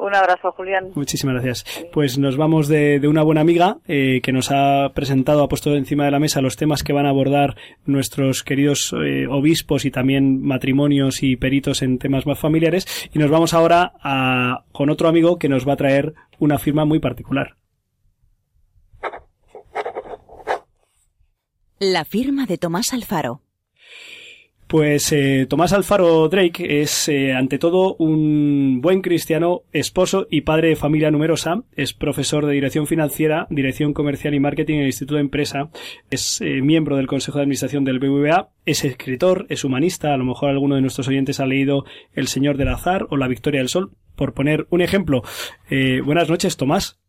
Un abrazo, Julián. Muchísimas gracias. Pues nos vamos de, una buena amiga eh, que nos ha presentado, ha puesto encima de la mesa los temas que van a abordar nuestros queridos eh, obispos y también matrimonios y peritos en temas más familiares. Y nos vamos ahora a, con otro amigo que nos va a traer una firma muy particular. La firma de Tomás Alfaro. Pues eh, Tomás Alfaro Drake es eh, ante todo un buen cristiano, esposo y padre de familia numerosa. Es profesor de dirección financiera, dirección comercial y marketing en el Instituto de Empresa. Es eh, miembro del Consejo de Administración del BBVA. Es escritor, es humanista. A lo mejor alguno de nuestros oyentes ha leído El Señor del Azar o La Victoria del Sol, por poner un ejemplo. buenas noches, Tomás.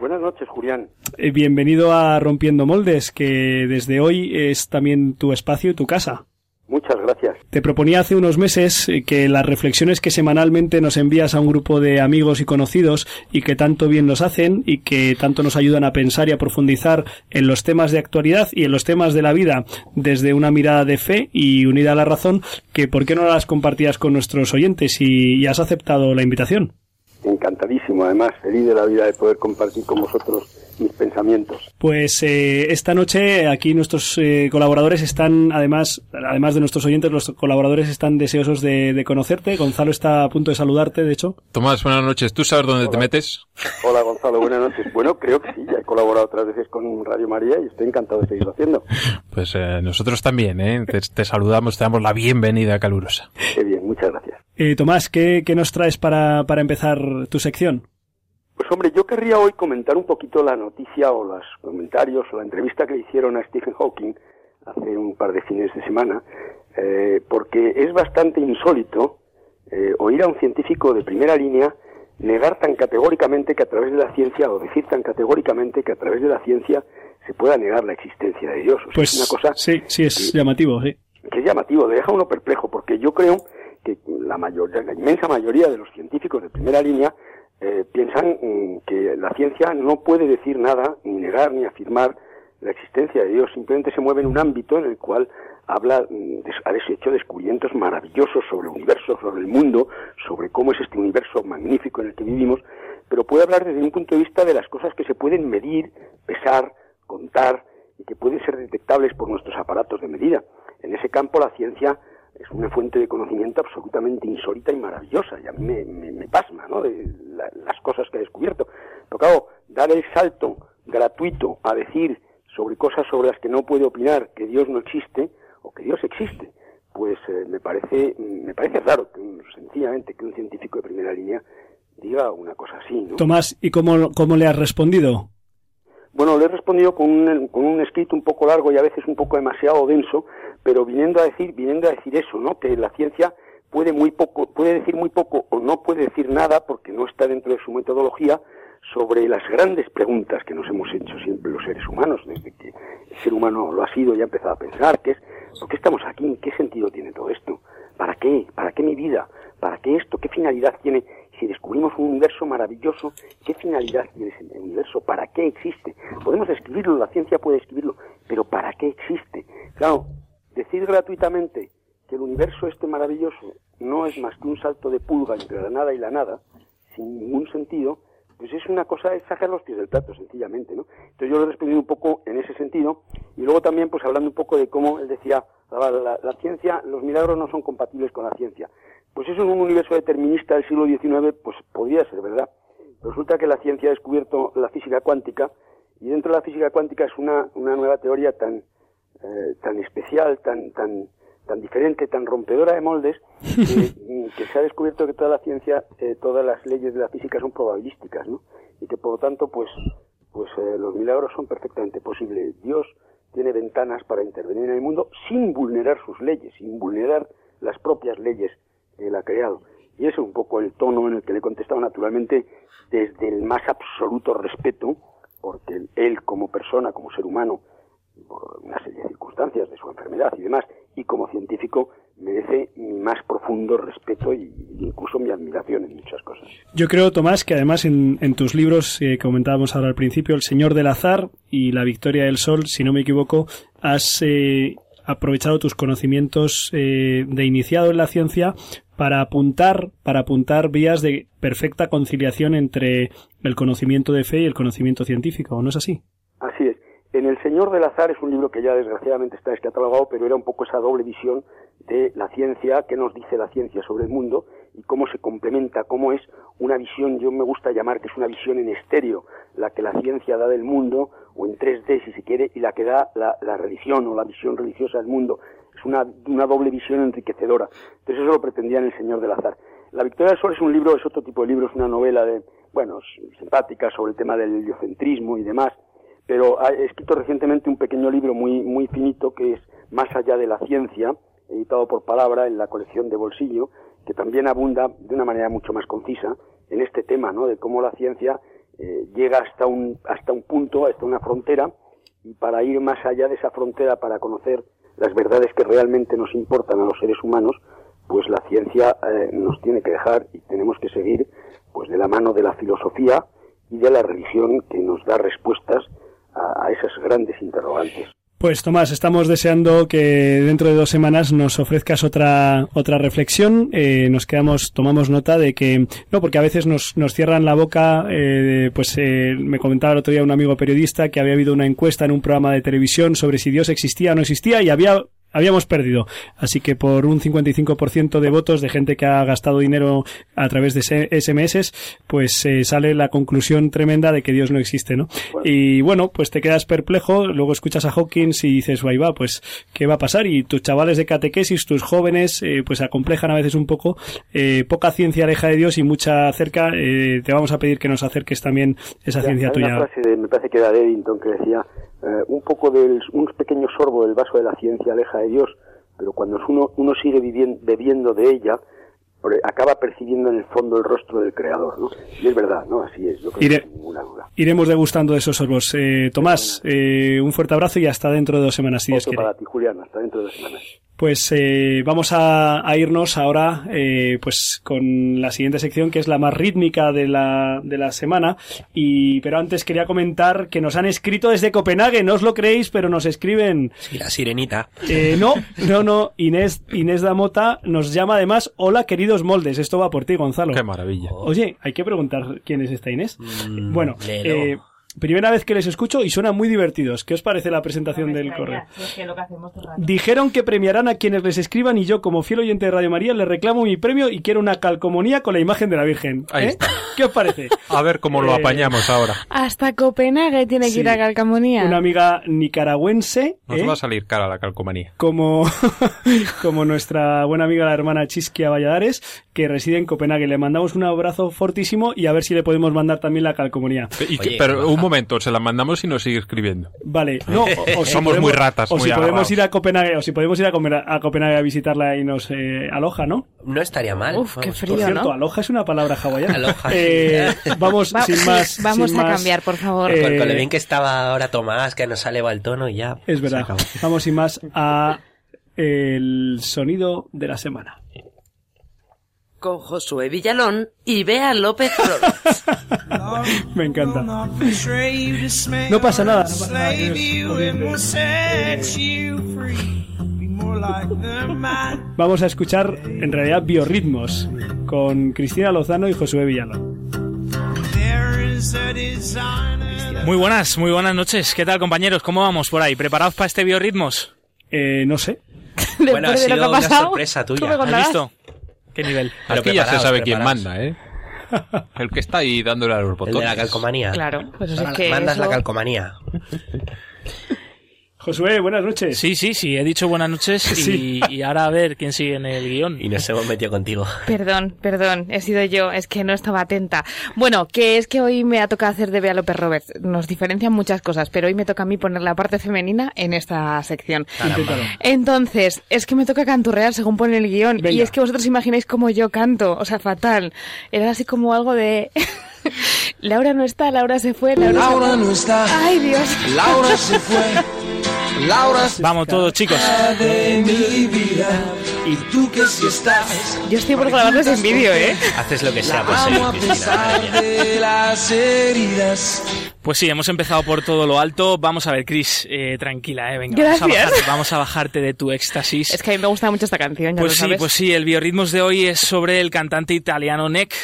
Buenas noches, Julián. bienvenido a Rompiendo Moldes, que desde hoy es también tu espacio y tu casa. Muchas gracias. Te proponía hace unos meses eh, que las reflexiones que semanalmente nos envías a un grupo de amigos y conocidos y que tanto bien nos hacen y que tanto nos ayudan a pensar y a profundizar en los temas de actualidad y en los temas de la vida desde una mirada de fe y unida a la razón, que por qué no las compartías con nuestros oyentes y, y has aceptado la invitación. Encantadísimo, además, feliz de la vida de poder compartir con vosotros mis pensamientos. Pues eh, esta noche aquí nuestros eh, colaboradores están, además, además de nuestros oyentes, los colaboradores están deseosos de, conocerte. Gonzalo está a punto de saludarte, de hecho. Tomás, buenas noches. ¿Tú sabes dónde te metes? Hola Gonzalo, buenas noches. Bueno, creo que sí, ya he colaborado otras veces con Radio María y estoy encantado de seguirlo haciendo. Pues eh, nosotros también, ¿eh? Te, saludamos, te damos la bienvenida calurosa. Qué bien, muchas gracias. Tomás, ¿qué, ¿qué, nos traes para, para empezar tu sección? Pues hombre, yo querría hoy comentar un poquito la noticia o los comentarios o la entrevista que le hicieron a Stephen Hawking hace un par de fines de semana, eh, porque es bastante insólito eh, oír a un científico de primera línea negar tan categóricamente que a través de la ciencia, o decir tan categóricamente que a través de la ciencia se pueda negar la existencia de Dios. pues una cosa sí, sí es llamativo, sí. Que es llamativo, deja uno perplejo, porque yo creo que la, mayor, la inmensa mayoría de los científicos de primera línea eh, piensan mm, que la ciencia no puede decir nada, ni negar, ni afirmar la existencia de Dios, simplemente se mueve en un ámbito en el cual habla, mm, ha hecho descubrimientos maravillosos sobre el universo, sobre el mundo, sobre cómo es este universo magnífico en el que vivimos, pero puede hablar desde un punto de vista de las cosas que se pueden medir, pesar, contar y que pueden ser detectables por nuestros aparatos de medida. En ese campo la ciencia es una fuente de conocimiento absolutamente insólita y maravillosa, y a mí me, pasma, ¿no?, de las cosas que he descubierto. Pero claro, dar el salto gratuito a decir sobre cosas sobre las que no puede opinar que Dios no existe, o que Dios existe, pues eh, me parece me parece raro, que sencillamente, que un científico de primera línea diga una cosa así, ¿no? Tomás, ¿y cómo, cómo le has respondido? Bueno, le he respondido con un, con un escrito un poco largo y a veces un poco demasiado denso, pero viniendo a decir, viniendo a decir eso, ¿no? Que la ciencia puede muy poco, puede decir muy poco o no puede decir nada porque no está dentro de su metodología sobre las grandes preguntas que nos hemos hecho siempre los seres humanos, desde que el ser humano lo ha sido y ha empezado a pensar, que es, ¿por qué estamos aquí? ¿Qué sentido tiene todo esto? ¿Para qué? ¿Para qué mi vida? ¿Para qué esto? ¿Qué finalidad tiene? Si descubrimos un universo maravilloso, ¿qué finalidad tiene ese universo? ¿Para qué existe? Podemos escribirlo, la ciencia puede escribirlo, pero ¿para qué existe? Claro, decir gratuitamente que el universo este maravilloso no es más que un salto de pulga entre la nada y la nada, sin ningún sentido, pues es una cosa de sacar los pies del plato, sencillamente, ¿no? Entonces yo lo he respondido un poco en ese sentido, y luego también, pues hablando un poco de cómo él decía, la, la ciencia, los milagros no son compatibles con la ciencia. Pues eso en un universo determinista del siglo XIX, pues podría ser verdad. Resulta que la ciencia ha descubierto la física cuántica, y dentro de la física cuántica es una, una nueva teoría tan, eh, tan especial, tan, tan, tan diferente, tan rompedora de moldes, que, se ha descubierto que toda la ciencia, eh, todas las leyes de la física son probabilísticas, ¿no? Y que por lo tanto, pues, pues eh, los milagros son perfectamente posibles. Dios tiene ventanas para intervenir en el mundo sin vulnerar sus leyes, sin vulnerar las propias leyes él ha creado. Y ese es un poco el tono en el que le he contestado naturalmente desde el más absoluto respeto, porque él como persona, como ser humano, por una serie de circunstancias de su enfermedad y demás, y como científico merece mi más profundo respeto e incluso mi admiración en muchas cosas. Yo creo, Tomás, que además en, tus libros que comentábamos ahora al principio, El Señor del Azar y La Victoria del Sol, si no me equivoco, has eh, aprovechado tus conocimientos eh, de iniciado en la ciencia para apuntar, para apuntar vías de perfecta conciliación entre el conocimiento de fe y el conocimiento científico, ¿no es así? Así es. En El Señor del Azar es un libro que ya desgraciadamente está descatalogado, pero era un poco esa doble visión de la ciencia, qué nos dice la ciencia sobre el mundo y cómo se complementa, cómo es una visión, yo me gusta llamar que es una visión en estéreo, la que la ciencia da del mundo, o en 3D si se quiere, y la que da la, religión o la visión religiosa del mundo. Una doble visión enriquecedora. Entonces eso lo pretendía en El Señor del Azar. La Victoria del Sol es un libro, es otro tipo de libro, es una novela de, bueno, simpática sobre el tema del heliocentrismo y demás, pero he escrito recientemente un pequeño libro muy, muy finito que es Más allá de la ciencia, editado por palabra en la colección de bolsillo, que también abunda de una manera mucho más concisa en este tema, ¿no? De cómo la ciencia eh, llega hasta un, hasta un punto, hasta una frontera, y para ir más allá de esa frontera, para conocer las verdades que realmente nos importan a los seres humanos, pues la ciencia eh, nos tiene que dejar y tenemos que seguir pues de la mano de la filosofía y de la religión que nos da respuestas a, esas grandes interrogantes. Pues Tomás, estamos deseando que dentro de dos semanas nos ofrezcas otra otra reflexión. Eh, nos quedamos, tomamos nota de que no, porque a veces nos, nos cierran la boca. Eh, pues eh, me comentaba el otro día un amigo periodista que había habido una encuesta en un programa de televisión sobre si Dios existía o no existía y había habíamos perdido. Así que por un 55% de votos de gente que ha gastado dinero a través de SMS, pues eh, sale la conclusión tremenda de que Dios no existe, ¿no? Y bueno, pues te quedas perplejo, luego escuchas a Hawkins y dices, guay, va, pues, ¿qué va a pasar? Y tus chavales de catequesis, tus jóvenes, eh, pues acomplejan a veces un poco, eh, poca ciencia aleja de Dios y mucha cerca, te vamos a pedir que nos acerques también esa ciencia tuya. me parece que era de Eddington que decía, eh, un poco del, un pequeño sorbo del vaso de la ciencia aleja de Dios, pero cuando uno, uno sigue viviendo, bebiendo de ella, acaba percibiendo en el fondo el rostro del creador, ¿no? Y es verdad, ¿no? Así es, yo creo que ninguna duda. Iremos degustando de esos sorbos. Eh, Tomás, eh, un fuerte abrazo y hasta dentro de dos semanas, si Dios para ti, Julián, hasta dentro de dos semanas. Pues eh, vamos a, irnos ahora eh, pues con la siguiente sección que es la más rítmica de la, de la semana. Y pero antes quería comentar que nos han escrito desde Copenhague no os lo creéis pero nos escriben. Sí, la sirenita. Eh, no no no Inés Inés Damota nos llama además hola queridos moldes esto va por ti Gonzalo qué maravilla. Oye hay que preguntar quién es esta Inés. Mm, bueno eh, Primera vez que les escucho y suenan muy divertidos. ¿Qué os parece la presentación del correo? Dijeron que premiarán a quienes les escriban y yo, como fiel oyente de Radio María, les reclamo mi premio y quiero una calcomanía con la imagen de la Virgen. ¿eh? ¿Qué os parece? A ver cómo lo eh, apañamos ahora. Hasta Copenhague tiene que ir a calcomanía. Una amiga nicaragüense. Nos ¿eh? va a salir cara la calcomanía. Como, como nuestra buena amiga la hermana Chisquia Valladares, que reside en Copenhague. Le mandamos un abrazo fortísimo y a ver si le podemos mandar también la calcomanía. pero un momento, se la mandamos y nos sigue escribiendo. Vale, no, o, somos muy ratas. O si podemos ir a Copenhague, o si podemos ir a, a Copenhague a visitarla y nos eh, aloja, ¿no? No estaría mal. Uf, qué frío, Por cierto, ¿no? aloja es una palabra hawaiana. aloja. Eh, vamos sin más. Vamos a cambiar, por favor. con, lo bien que estaba ahora Tomás, que nos sale el tono y ya. Es verdad. Vamos sin más a el sonido de la semana con Josué Villalón y Bea López Flores. Me encanta. No pasa nada. Vamos a escuchar en realidad biorritmos con Cristina Lozano y Josué Villalón. Muy buenas, muy buenas noches. ¿Qué tal compañeros? ¿Cómo vamos por ahí? ¿Preparados para este biorritmos? Eh, no sé. bueno, ha sido una sorpresa tuya. ¿Has visto? ¿Qué nivel? Aquí ya se sabe quién manda, ¿eh? El que está ahí dándole a los botones. El de la calcomanía. Claro, pues es que Mandas la calcomanía. Josué, buenas noches. Sí, sí, sí, he dicho buenas noches y, ahora a ver quién sigue en el guion. Y nos hemos metido contigo. Perdón, perdón, he sido yo, es que no estaba atenta. Bueno, que es que hoy me ha tocado hacer de Bea López Roberts. Nos diferencian muchas cosas, pero hoy me toca a mí poner la parte femenina en esta sección. Entonces, es que me toca canturrear según pone el guion. Y es que vosotros imagináis cómo yo canto, o sea, fatal. Era así como algo de... Laura no está, Laura se fue, Laura, no está. Ay, Dios. Laura se fue. Laura Vamos todos, chicos. y tú que si estás. Yo estoy por grabarles en vídeo, ¿eh? Haces lo que sea por las heridas. Pues sí, hemos empezado por todo lo alto. Vamos a ver, Chris, eh, tranquila, eh, venga. Gracias. Vamos a, bajarte, vamos a bajarte de tu éxtasis. Es que a mí me gusta mucho esta canción, ya Pues lo sí, sabes. pues sí, el biorritmos de hoy es sobre el cantante italiano Neck.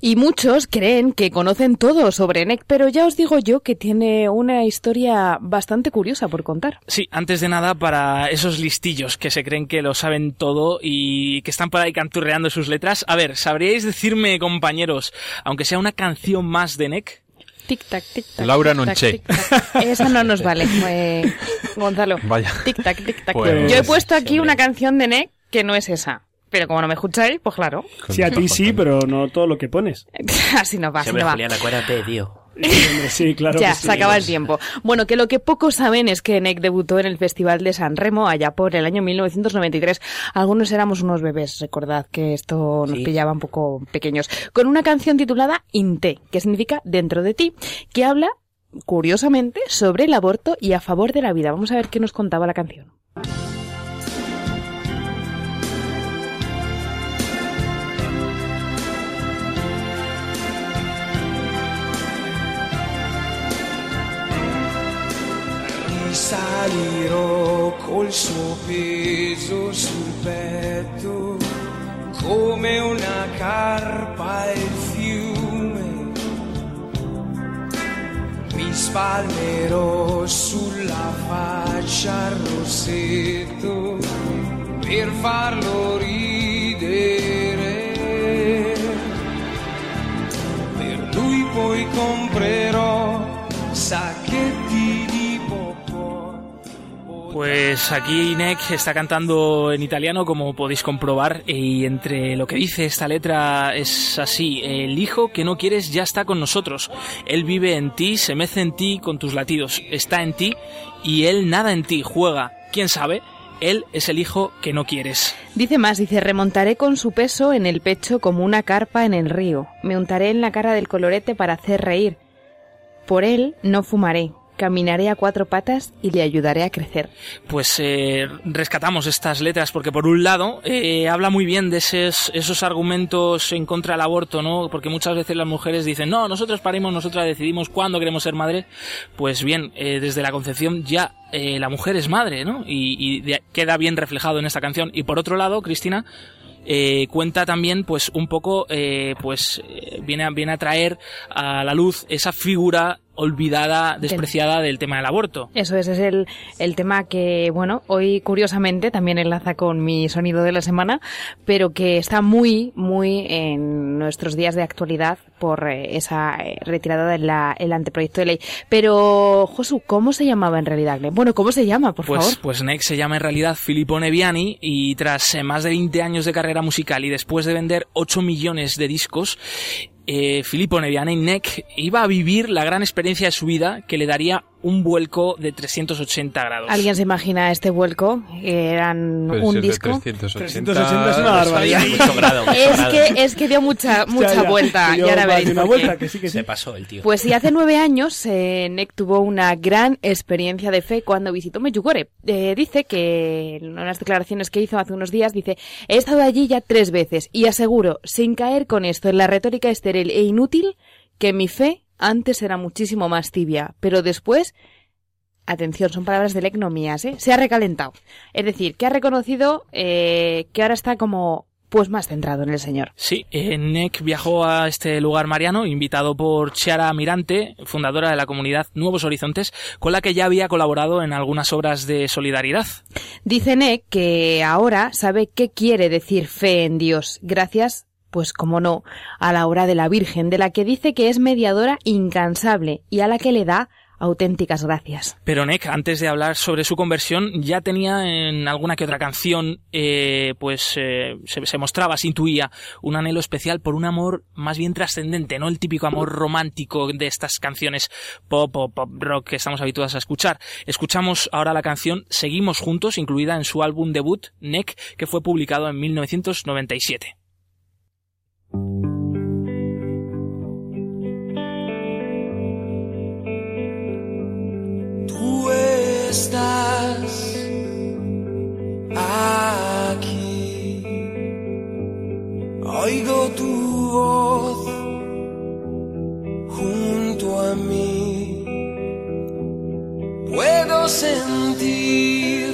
Y muchos creen que conocen todo sobre Nick, pero ya os digo yo que tiene una historia bastante curiosa por contar. Sí, antes de nada, para esos listillos que se creen que lo saben todo y que están por ahí canturreando sus letras. A ver, ¿sabríais decirme, compañeros, aunque sea una canción más de Neck? Tic tac, tic tac. Laura tic-tac. Esa no nos vale, eh, Gonzalo. Vaya. Tic tac, tic tac. Pues- Yo he puesto aquí una canción de Nick que no es esa. Pero como no me escucháis, pues claro. Sí, a ti sí, pero no todo lo que pones. Así no va, así Siempre, no va. Julián, acuérdate, tío. Sí, claro. ya, que sí. se acaba el tiempo. Bueno, que lo que pocos saben es que Nick debutó en el Festival de San Remo allá por el año 1993. Algunos éramos unos bebés, recordad que esto nos Sí. pillaba un poco pequeños. Con una canción titulada Inte, que significa Dentro de ti, que habla, curiosamente, sobre el aborto y a favor de la vida. Vamos a ver qué nos contaba la canción. Risalirò col suo peso sul petto, come una carpa il fiume. Mi spalmerò sulla faccia il rossetto per farlo ridere. Per lui poi comprerò sacchetti. Pues aquí Neck está cantando en italiano, como podéis comprobar, y entre lo que dice esta letra es así: El hijo que no quieres ya está con nosotros. Él vive en ti, se mece en ti con tus latidos, está en ti y él nada en ti, juega. ¿Quién sabe? Él es el hijo que no quieres. Dice más, dice, remontaré con su peso en el pecho como una carpa en el río. Me untaré en la cara del colorete para hacer reír. Por él no fumaré. Caminaré a cuatro patas y le ayudaré a crecer. pues eh, rescatamos estas letras porque por un lado eh, habla muy bien de esos, esos argumentos en contra del aborto, ¿no? Porque muchas veces las mujeres dicen, no, nosotros parimos, nosotras decidimos cuándo queremos ser madre. Pues bien, eh, desde la concepción ya eh, la mujer es madre, ¿no? Y, y queda bien reflejado en esta canción. Y por otro lado, Cristina, eh, cuenta también pues un poco eh, pues eh, viene a, viene a traer a la luz esa figura olvidada, despreciada del tema del aborto. Eso es, es el, el tema que, bueno, hoy curiosamente también enlaza con mi sonido de la semana, pero que está muy, muy en nuestros días de actualidad por eh, esa eh, retirada del el anteproyecto de ley. Pero, Josu, ¿cómo se llamaba en realidad? Bueno, ¿cómo se llama, por pues, favor? Pues Neck se llama en realidad Filippo Neviani y tras eh, más de 20 años de carrera musical y después de vender 8 millones de discos, eh, Filippo Neviani Neck iba a vivir la gran experiencia de su vida que le daría un vuelco de 380 grados. ¿Alguien se imagina este vuelco? Eran Puede un disco. 380, 380 es una barbaridad. Mucho grado, mucho Es grado. que, es que dio mucha, mucha Ya, ya, vuelta. Y ahora veréis una vuelta, que sí, que sí. Se pasó el tío. Pues sí, hace nueve años eh, Nick tuvo una gran experiencia de fe cuando visitó Medjugorje. Eh, dice que en unas declaraciones que hizo hace unos días, dice, he estado allí ya tres veces y aseguro, sin caer con esto en la retórica estéril e inútil, que mi fe antes era muchísimo más tibia, pero después... Atención, son palabras de Nick, no mías, ¿eh? Se ha recalentado. Es decir, que ha reconocido eh, que ahora está como pues más centrado en el Señor. Sí, eh, Neck viajó a este lugar mariano, invitado por Chiara Mirante, fundadora de la comunidad Nuevos Horizontes, con la que ya había colaborado en algunas obras de solidaridad. Dice Nick que ahora sabe qué quiere decir fe en Dios, gracias, pues como no, a la obra de la Virgen, de la que dice que es mediadora incansable y a la que le da auténticas gracias. Pero Neck, antes de hablar sobre su conversión, ya tenía en alguna que otra canción, eh, pues eh, se, mostraba, se intuía un anhelo especial por un amor más bien trascendente, no el típico amor romántico de estas canciones pop o pop rock que estamos habituados a escuchar. Escuchamos ahora la canción Seguimos Juntos, incluida en su álbum debut, Neck, que fue publicado en 1997. Tú estás aquí. Oigo tu voz junto a mí. sentir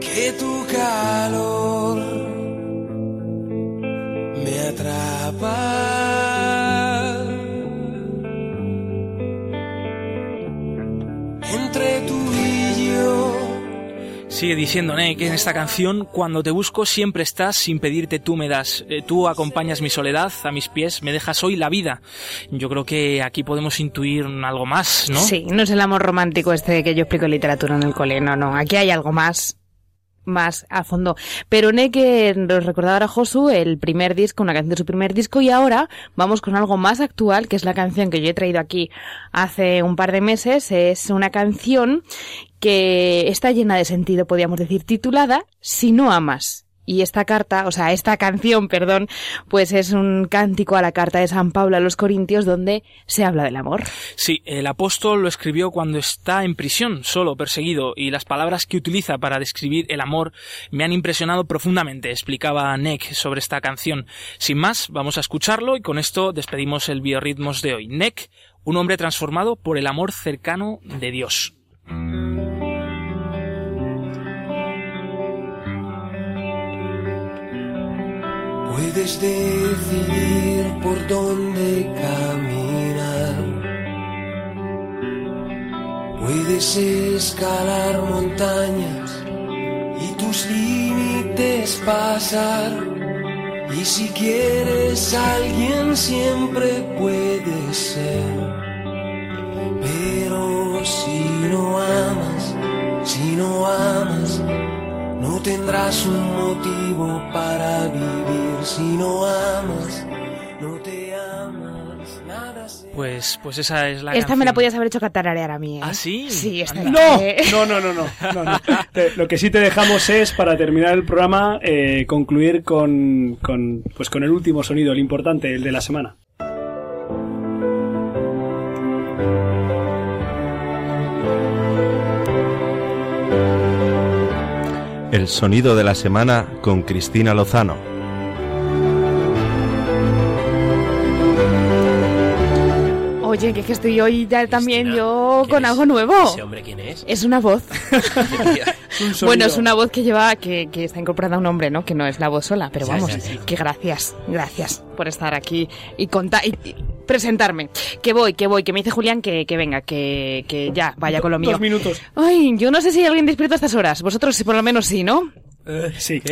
que tu calor Sigue diciendo Nick en esta canción, cuando te busco siempre estás, sin pedirte tú me das. Eh, tú acompañas mi soledad, a mis pies me dejas hoy la vida. Yo creo que aquí podemos intuir algo más, ¿no? Sí, no es el amor romántico este que yo explico en literatura en el cole, no, no, aquí hay algo más más a fondo. Pero que nos recordaba ahora Josu el primer disco, una canción de su primer disco y ahora vamos con algo más actual, que es la canción que yo he traído aquí hace un par de meses. Es una canción que está llena de sentido, podríamos decir, titulada Si no amas. Y esta carta, o sea, esta canción, perdón, pues es un cántico a la carta de San Pablo a los Corintios donde se habla del amor. Sí, el apóstol lo escribió cuando está en prisión, solo, perseguido, y las palabras que utiliza para describir el amor me han impresionado profundamente, explicaba Neck sobre esta canción. Sin más, vamos a escucharlo y con esto despedimos el Biorritmos de hoy. Neck, un hombre transformado por el amor cercano de Dios. Puedes decidir por dónde caminar. Puedes escalar montañas y tus límites pasar. Y si quieres alguien siempre puede ser. Pero si no amas, si no amas, no tendrás un motivo para vivir si no amas, no te amas, nada Pues, pues esa es la Esta canción. me la podías haber hecho catararear a mí, ¿eh? ¿Ah, sí? Sí, esta No, la- no, no, no, no, no, no. Te- lo que sí te dejamos es, para terminar el programa, eh, concluir con, con, pues con el último sonido, el importante, el de la semana. El sonido de la semana con Cristina Lozano. Oye, que, es que estoy hoy ya también yo con algo nuevo. ¿Ese hombre quién es? Es una voz. bueno, es una voz que lleva, que, que está incorporada a un hombre, ¿no? Que no es la voz sola, pero vamos, sí, sí. que gracias, gracias por estar aquí y contar y, y presentarme. Que voy, que voy, que me dice Julián que, que venga, que, que ya vaya con lo mío. Dos minutos. Ay, yo no sé si hay alguien despierto a estas horas. Vosotros por lo menos sí, ¿no? Sí.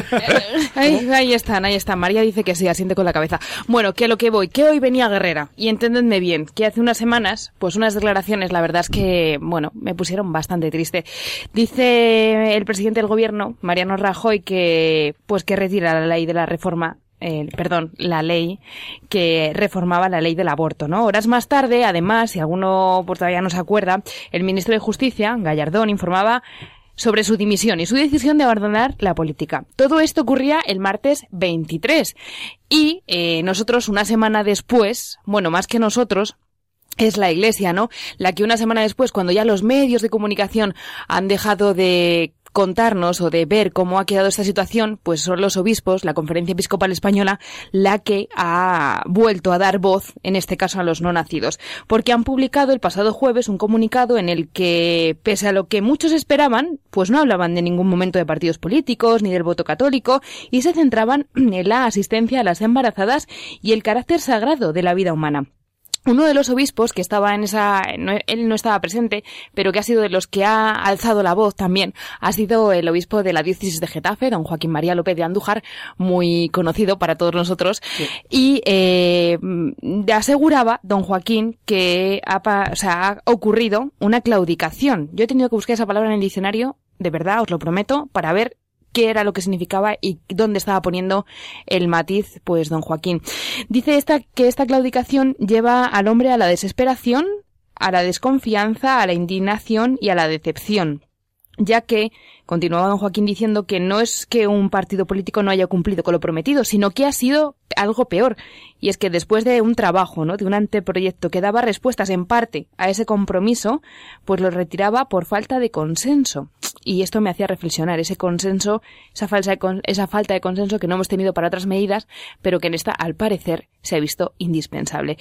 Ahí, ahí están, ahí están. María dice que sí, asiente con la cabeza. Bueno, que a lo que voy, que hoy venía Guerrera. Y entendedme bien, que hace unas semanas, pues unas declaraciones, la verdad es que, bueno, me pusieron bastante triste. Dice el presidente del gobierno, Mariano Rajoy, que, pues que retira la ley de la reforma eh, perdón, la ley que reformaba la ley del aborto, ¿no? Horas más tarde, además, si alguno pues, todavía no se acuerda, el ministro de Justicia, Gallardón, informaba sobre su dimisión y su decisión de abandonar la política. Todo esto ocurría el martes 23 y eh, nosotros una semana después, bueno, más que nosotros, es la Iglesia, ¿no? La que una semana después, cuando ya los medios de comunicación han dejado de contarnos o de ver cómo ha quedado esta situación, pues son los obispos, la Conferencia Episcopal Española, la que ha vuelto a dar voz, en este caso a los no nacidos, porque han publicado el pasado jueves un comunicado en el que, pese a lo que muchos esperaban, pues no hablaban de ningún momento de partidos políticos ni del voto católico y se centraban en la asistencia a las embarazadas y el carácter sagrado de la vida humana. Uno de los obispos que estaba en esa, no, él no estaba presente, pero que ha sido de los que ha alzado la voz también, ha sido el obispo de la diócesis de Getafe, don Joaquín María López de Andújar, muy conocido para todos nosotros, y eh, aseguraba don Joaquín que ha, pa- o sea, ha ocurrido una claudicación. Yo he tenido que buscar esa palabra en el diccionario, de verdad, os lo prometo, para ver qué era lo que significaba y dónde estaba poniendo el matiz, pues don Joaquín. Dice esta que esta claudicación lleva al hombre a la desesperación, a la desconfianza, a la indignación y a la decepción ya que, continuaba don Joaquín diciendo que no es que un partido político no haya cumplido con lo prometido, sino que ha sido algo peor. Y es que después de un trabajo, ¿no? De un anteproyecto que daba respuestas en parte a ese compromiso, pues lo retiraba por falta de consenso. Y esto me hacía reflexionar, ese consenso, esa, falsa esa falta de consenso que no hemos tenido para otras medidas, pero que en esta, al parecer, se ha visto indispensable.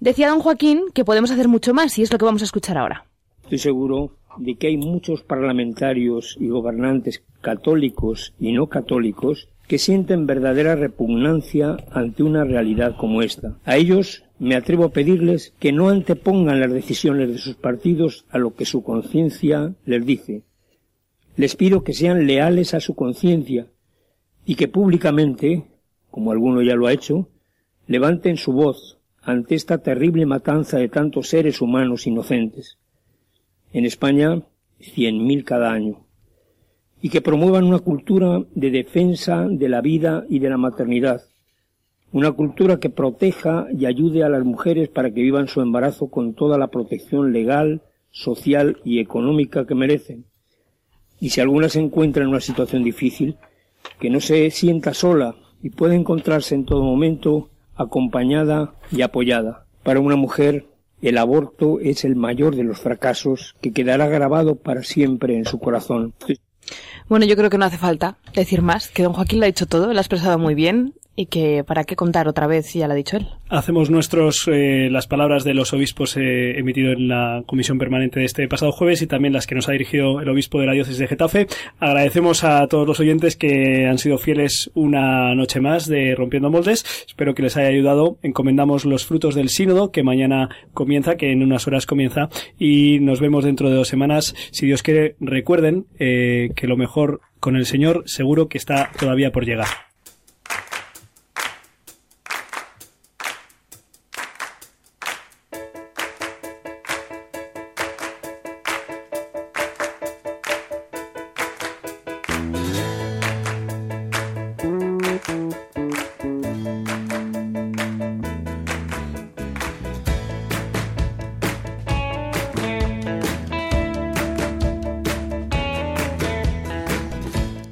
Decía don Joaquín que podemos hacer mucho más, y es lo que vamos a escuchar ahora. Estoy seguro de que hay muchos parlamentarios y gobernantes católicos y no católicos que sienten verdadera repugnancia ante una realidad como esta. A ellos me atrevo a pedirles que no antepongan las decisiones de sus partidos a lo que su conciencia les dice. Les pido que sean leales a su conciencia y que públicamente, como alguno ya lo ha hecho, levanten su voz ante esta terrible matanza de tantos seres humanos inocentes. En España, cien mil cada año. Y que promuevan una cultura de defensa de la vida y de la maternidad, una cultura que proteja y ayude a las mujeres para que vivan su embarazo con toda la protección legal, social y económica que merecen. Y si alguna se encuentra en una situación difícil, que no se sienta sola y puede encontrarse en todo momento acompañada y apoyada. Para una mujer, el aborto es el mayor de los fracasos que quedará grabado para siempre en su corazón. Bueno, yo creo que no hace falta decir más, que don Joaquín lo ha dicho todo, lo ha expresado muy bien y que para qué contar otra vez si ya lo ha dicho él. Hacemos nuestros eh, las palabras de los obispos eh, emitido en la comisión permanente de este pasado jueves y también las que nos ha dirigido el obispo de la diócesis de Getafe. Agradecemos a todos los oyentes que han sido fieles una noche más de Rompiendo Moldes. Espero que les haya ayudado. Encomendamos los frutos del sínodo que mañana comienza, que en unas horas comienza y nos vemos dentro de dos semanas. Si Dios quiere, recuerden eh, que lo mejor con el Señor seguro que está todavía por llegar.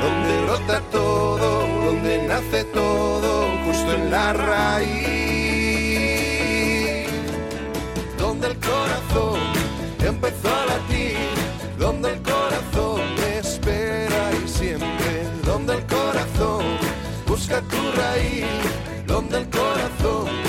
donde brota todo, donde nace todo, justo en la raíz, donde el corazón empezó a latir, donde el corazón me espera y siempre, donde el corazón busca tu raíz, donde el corazón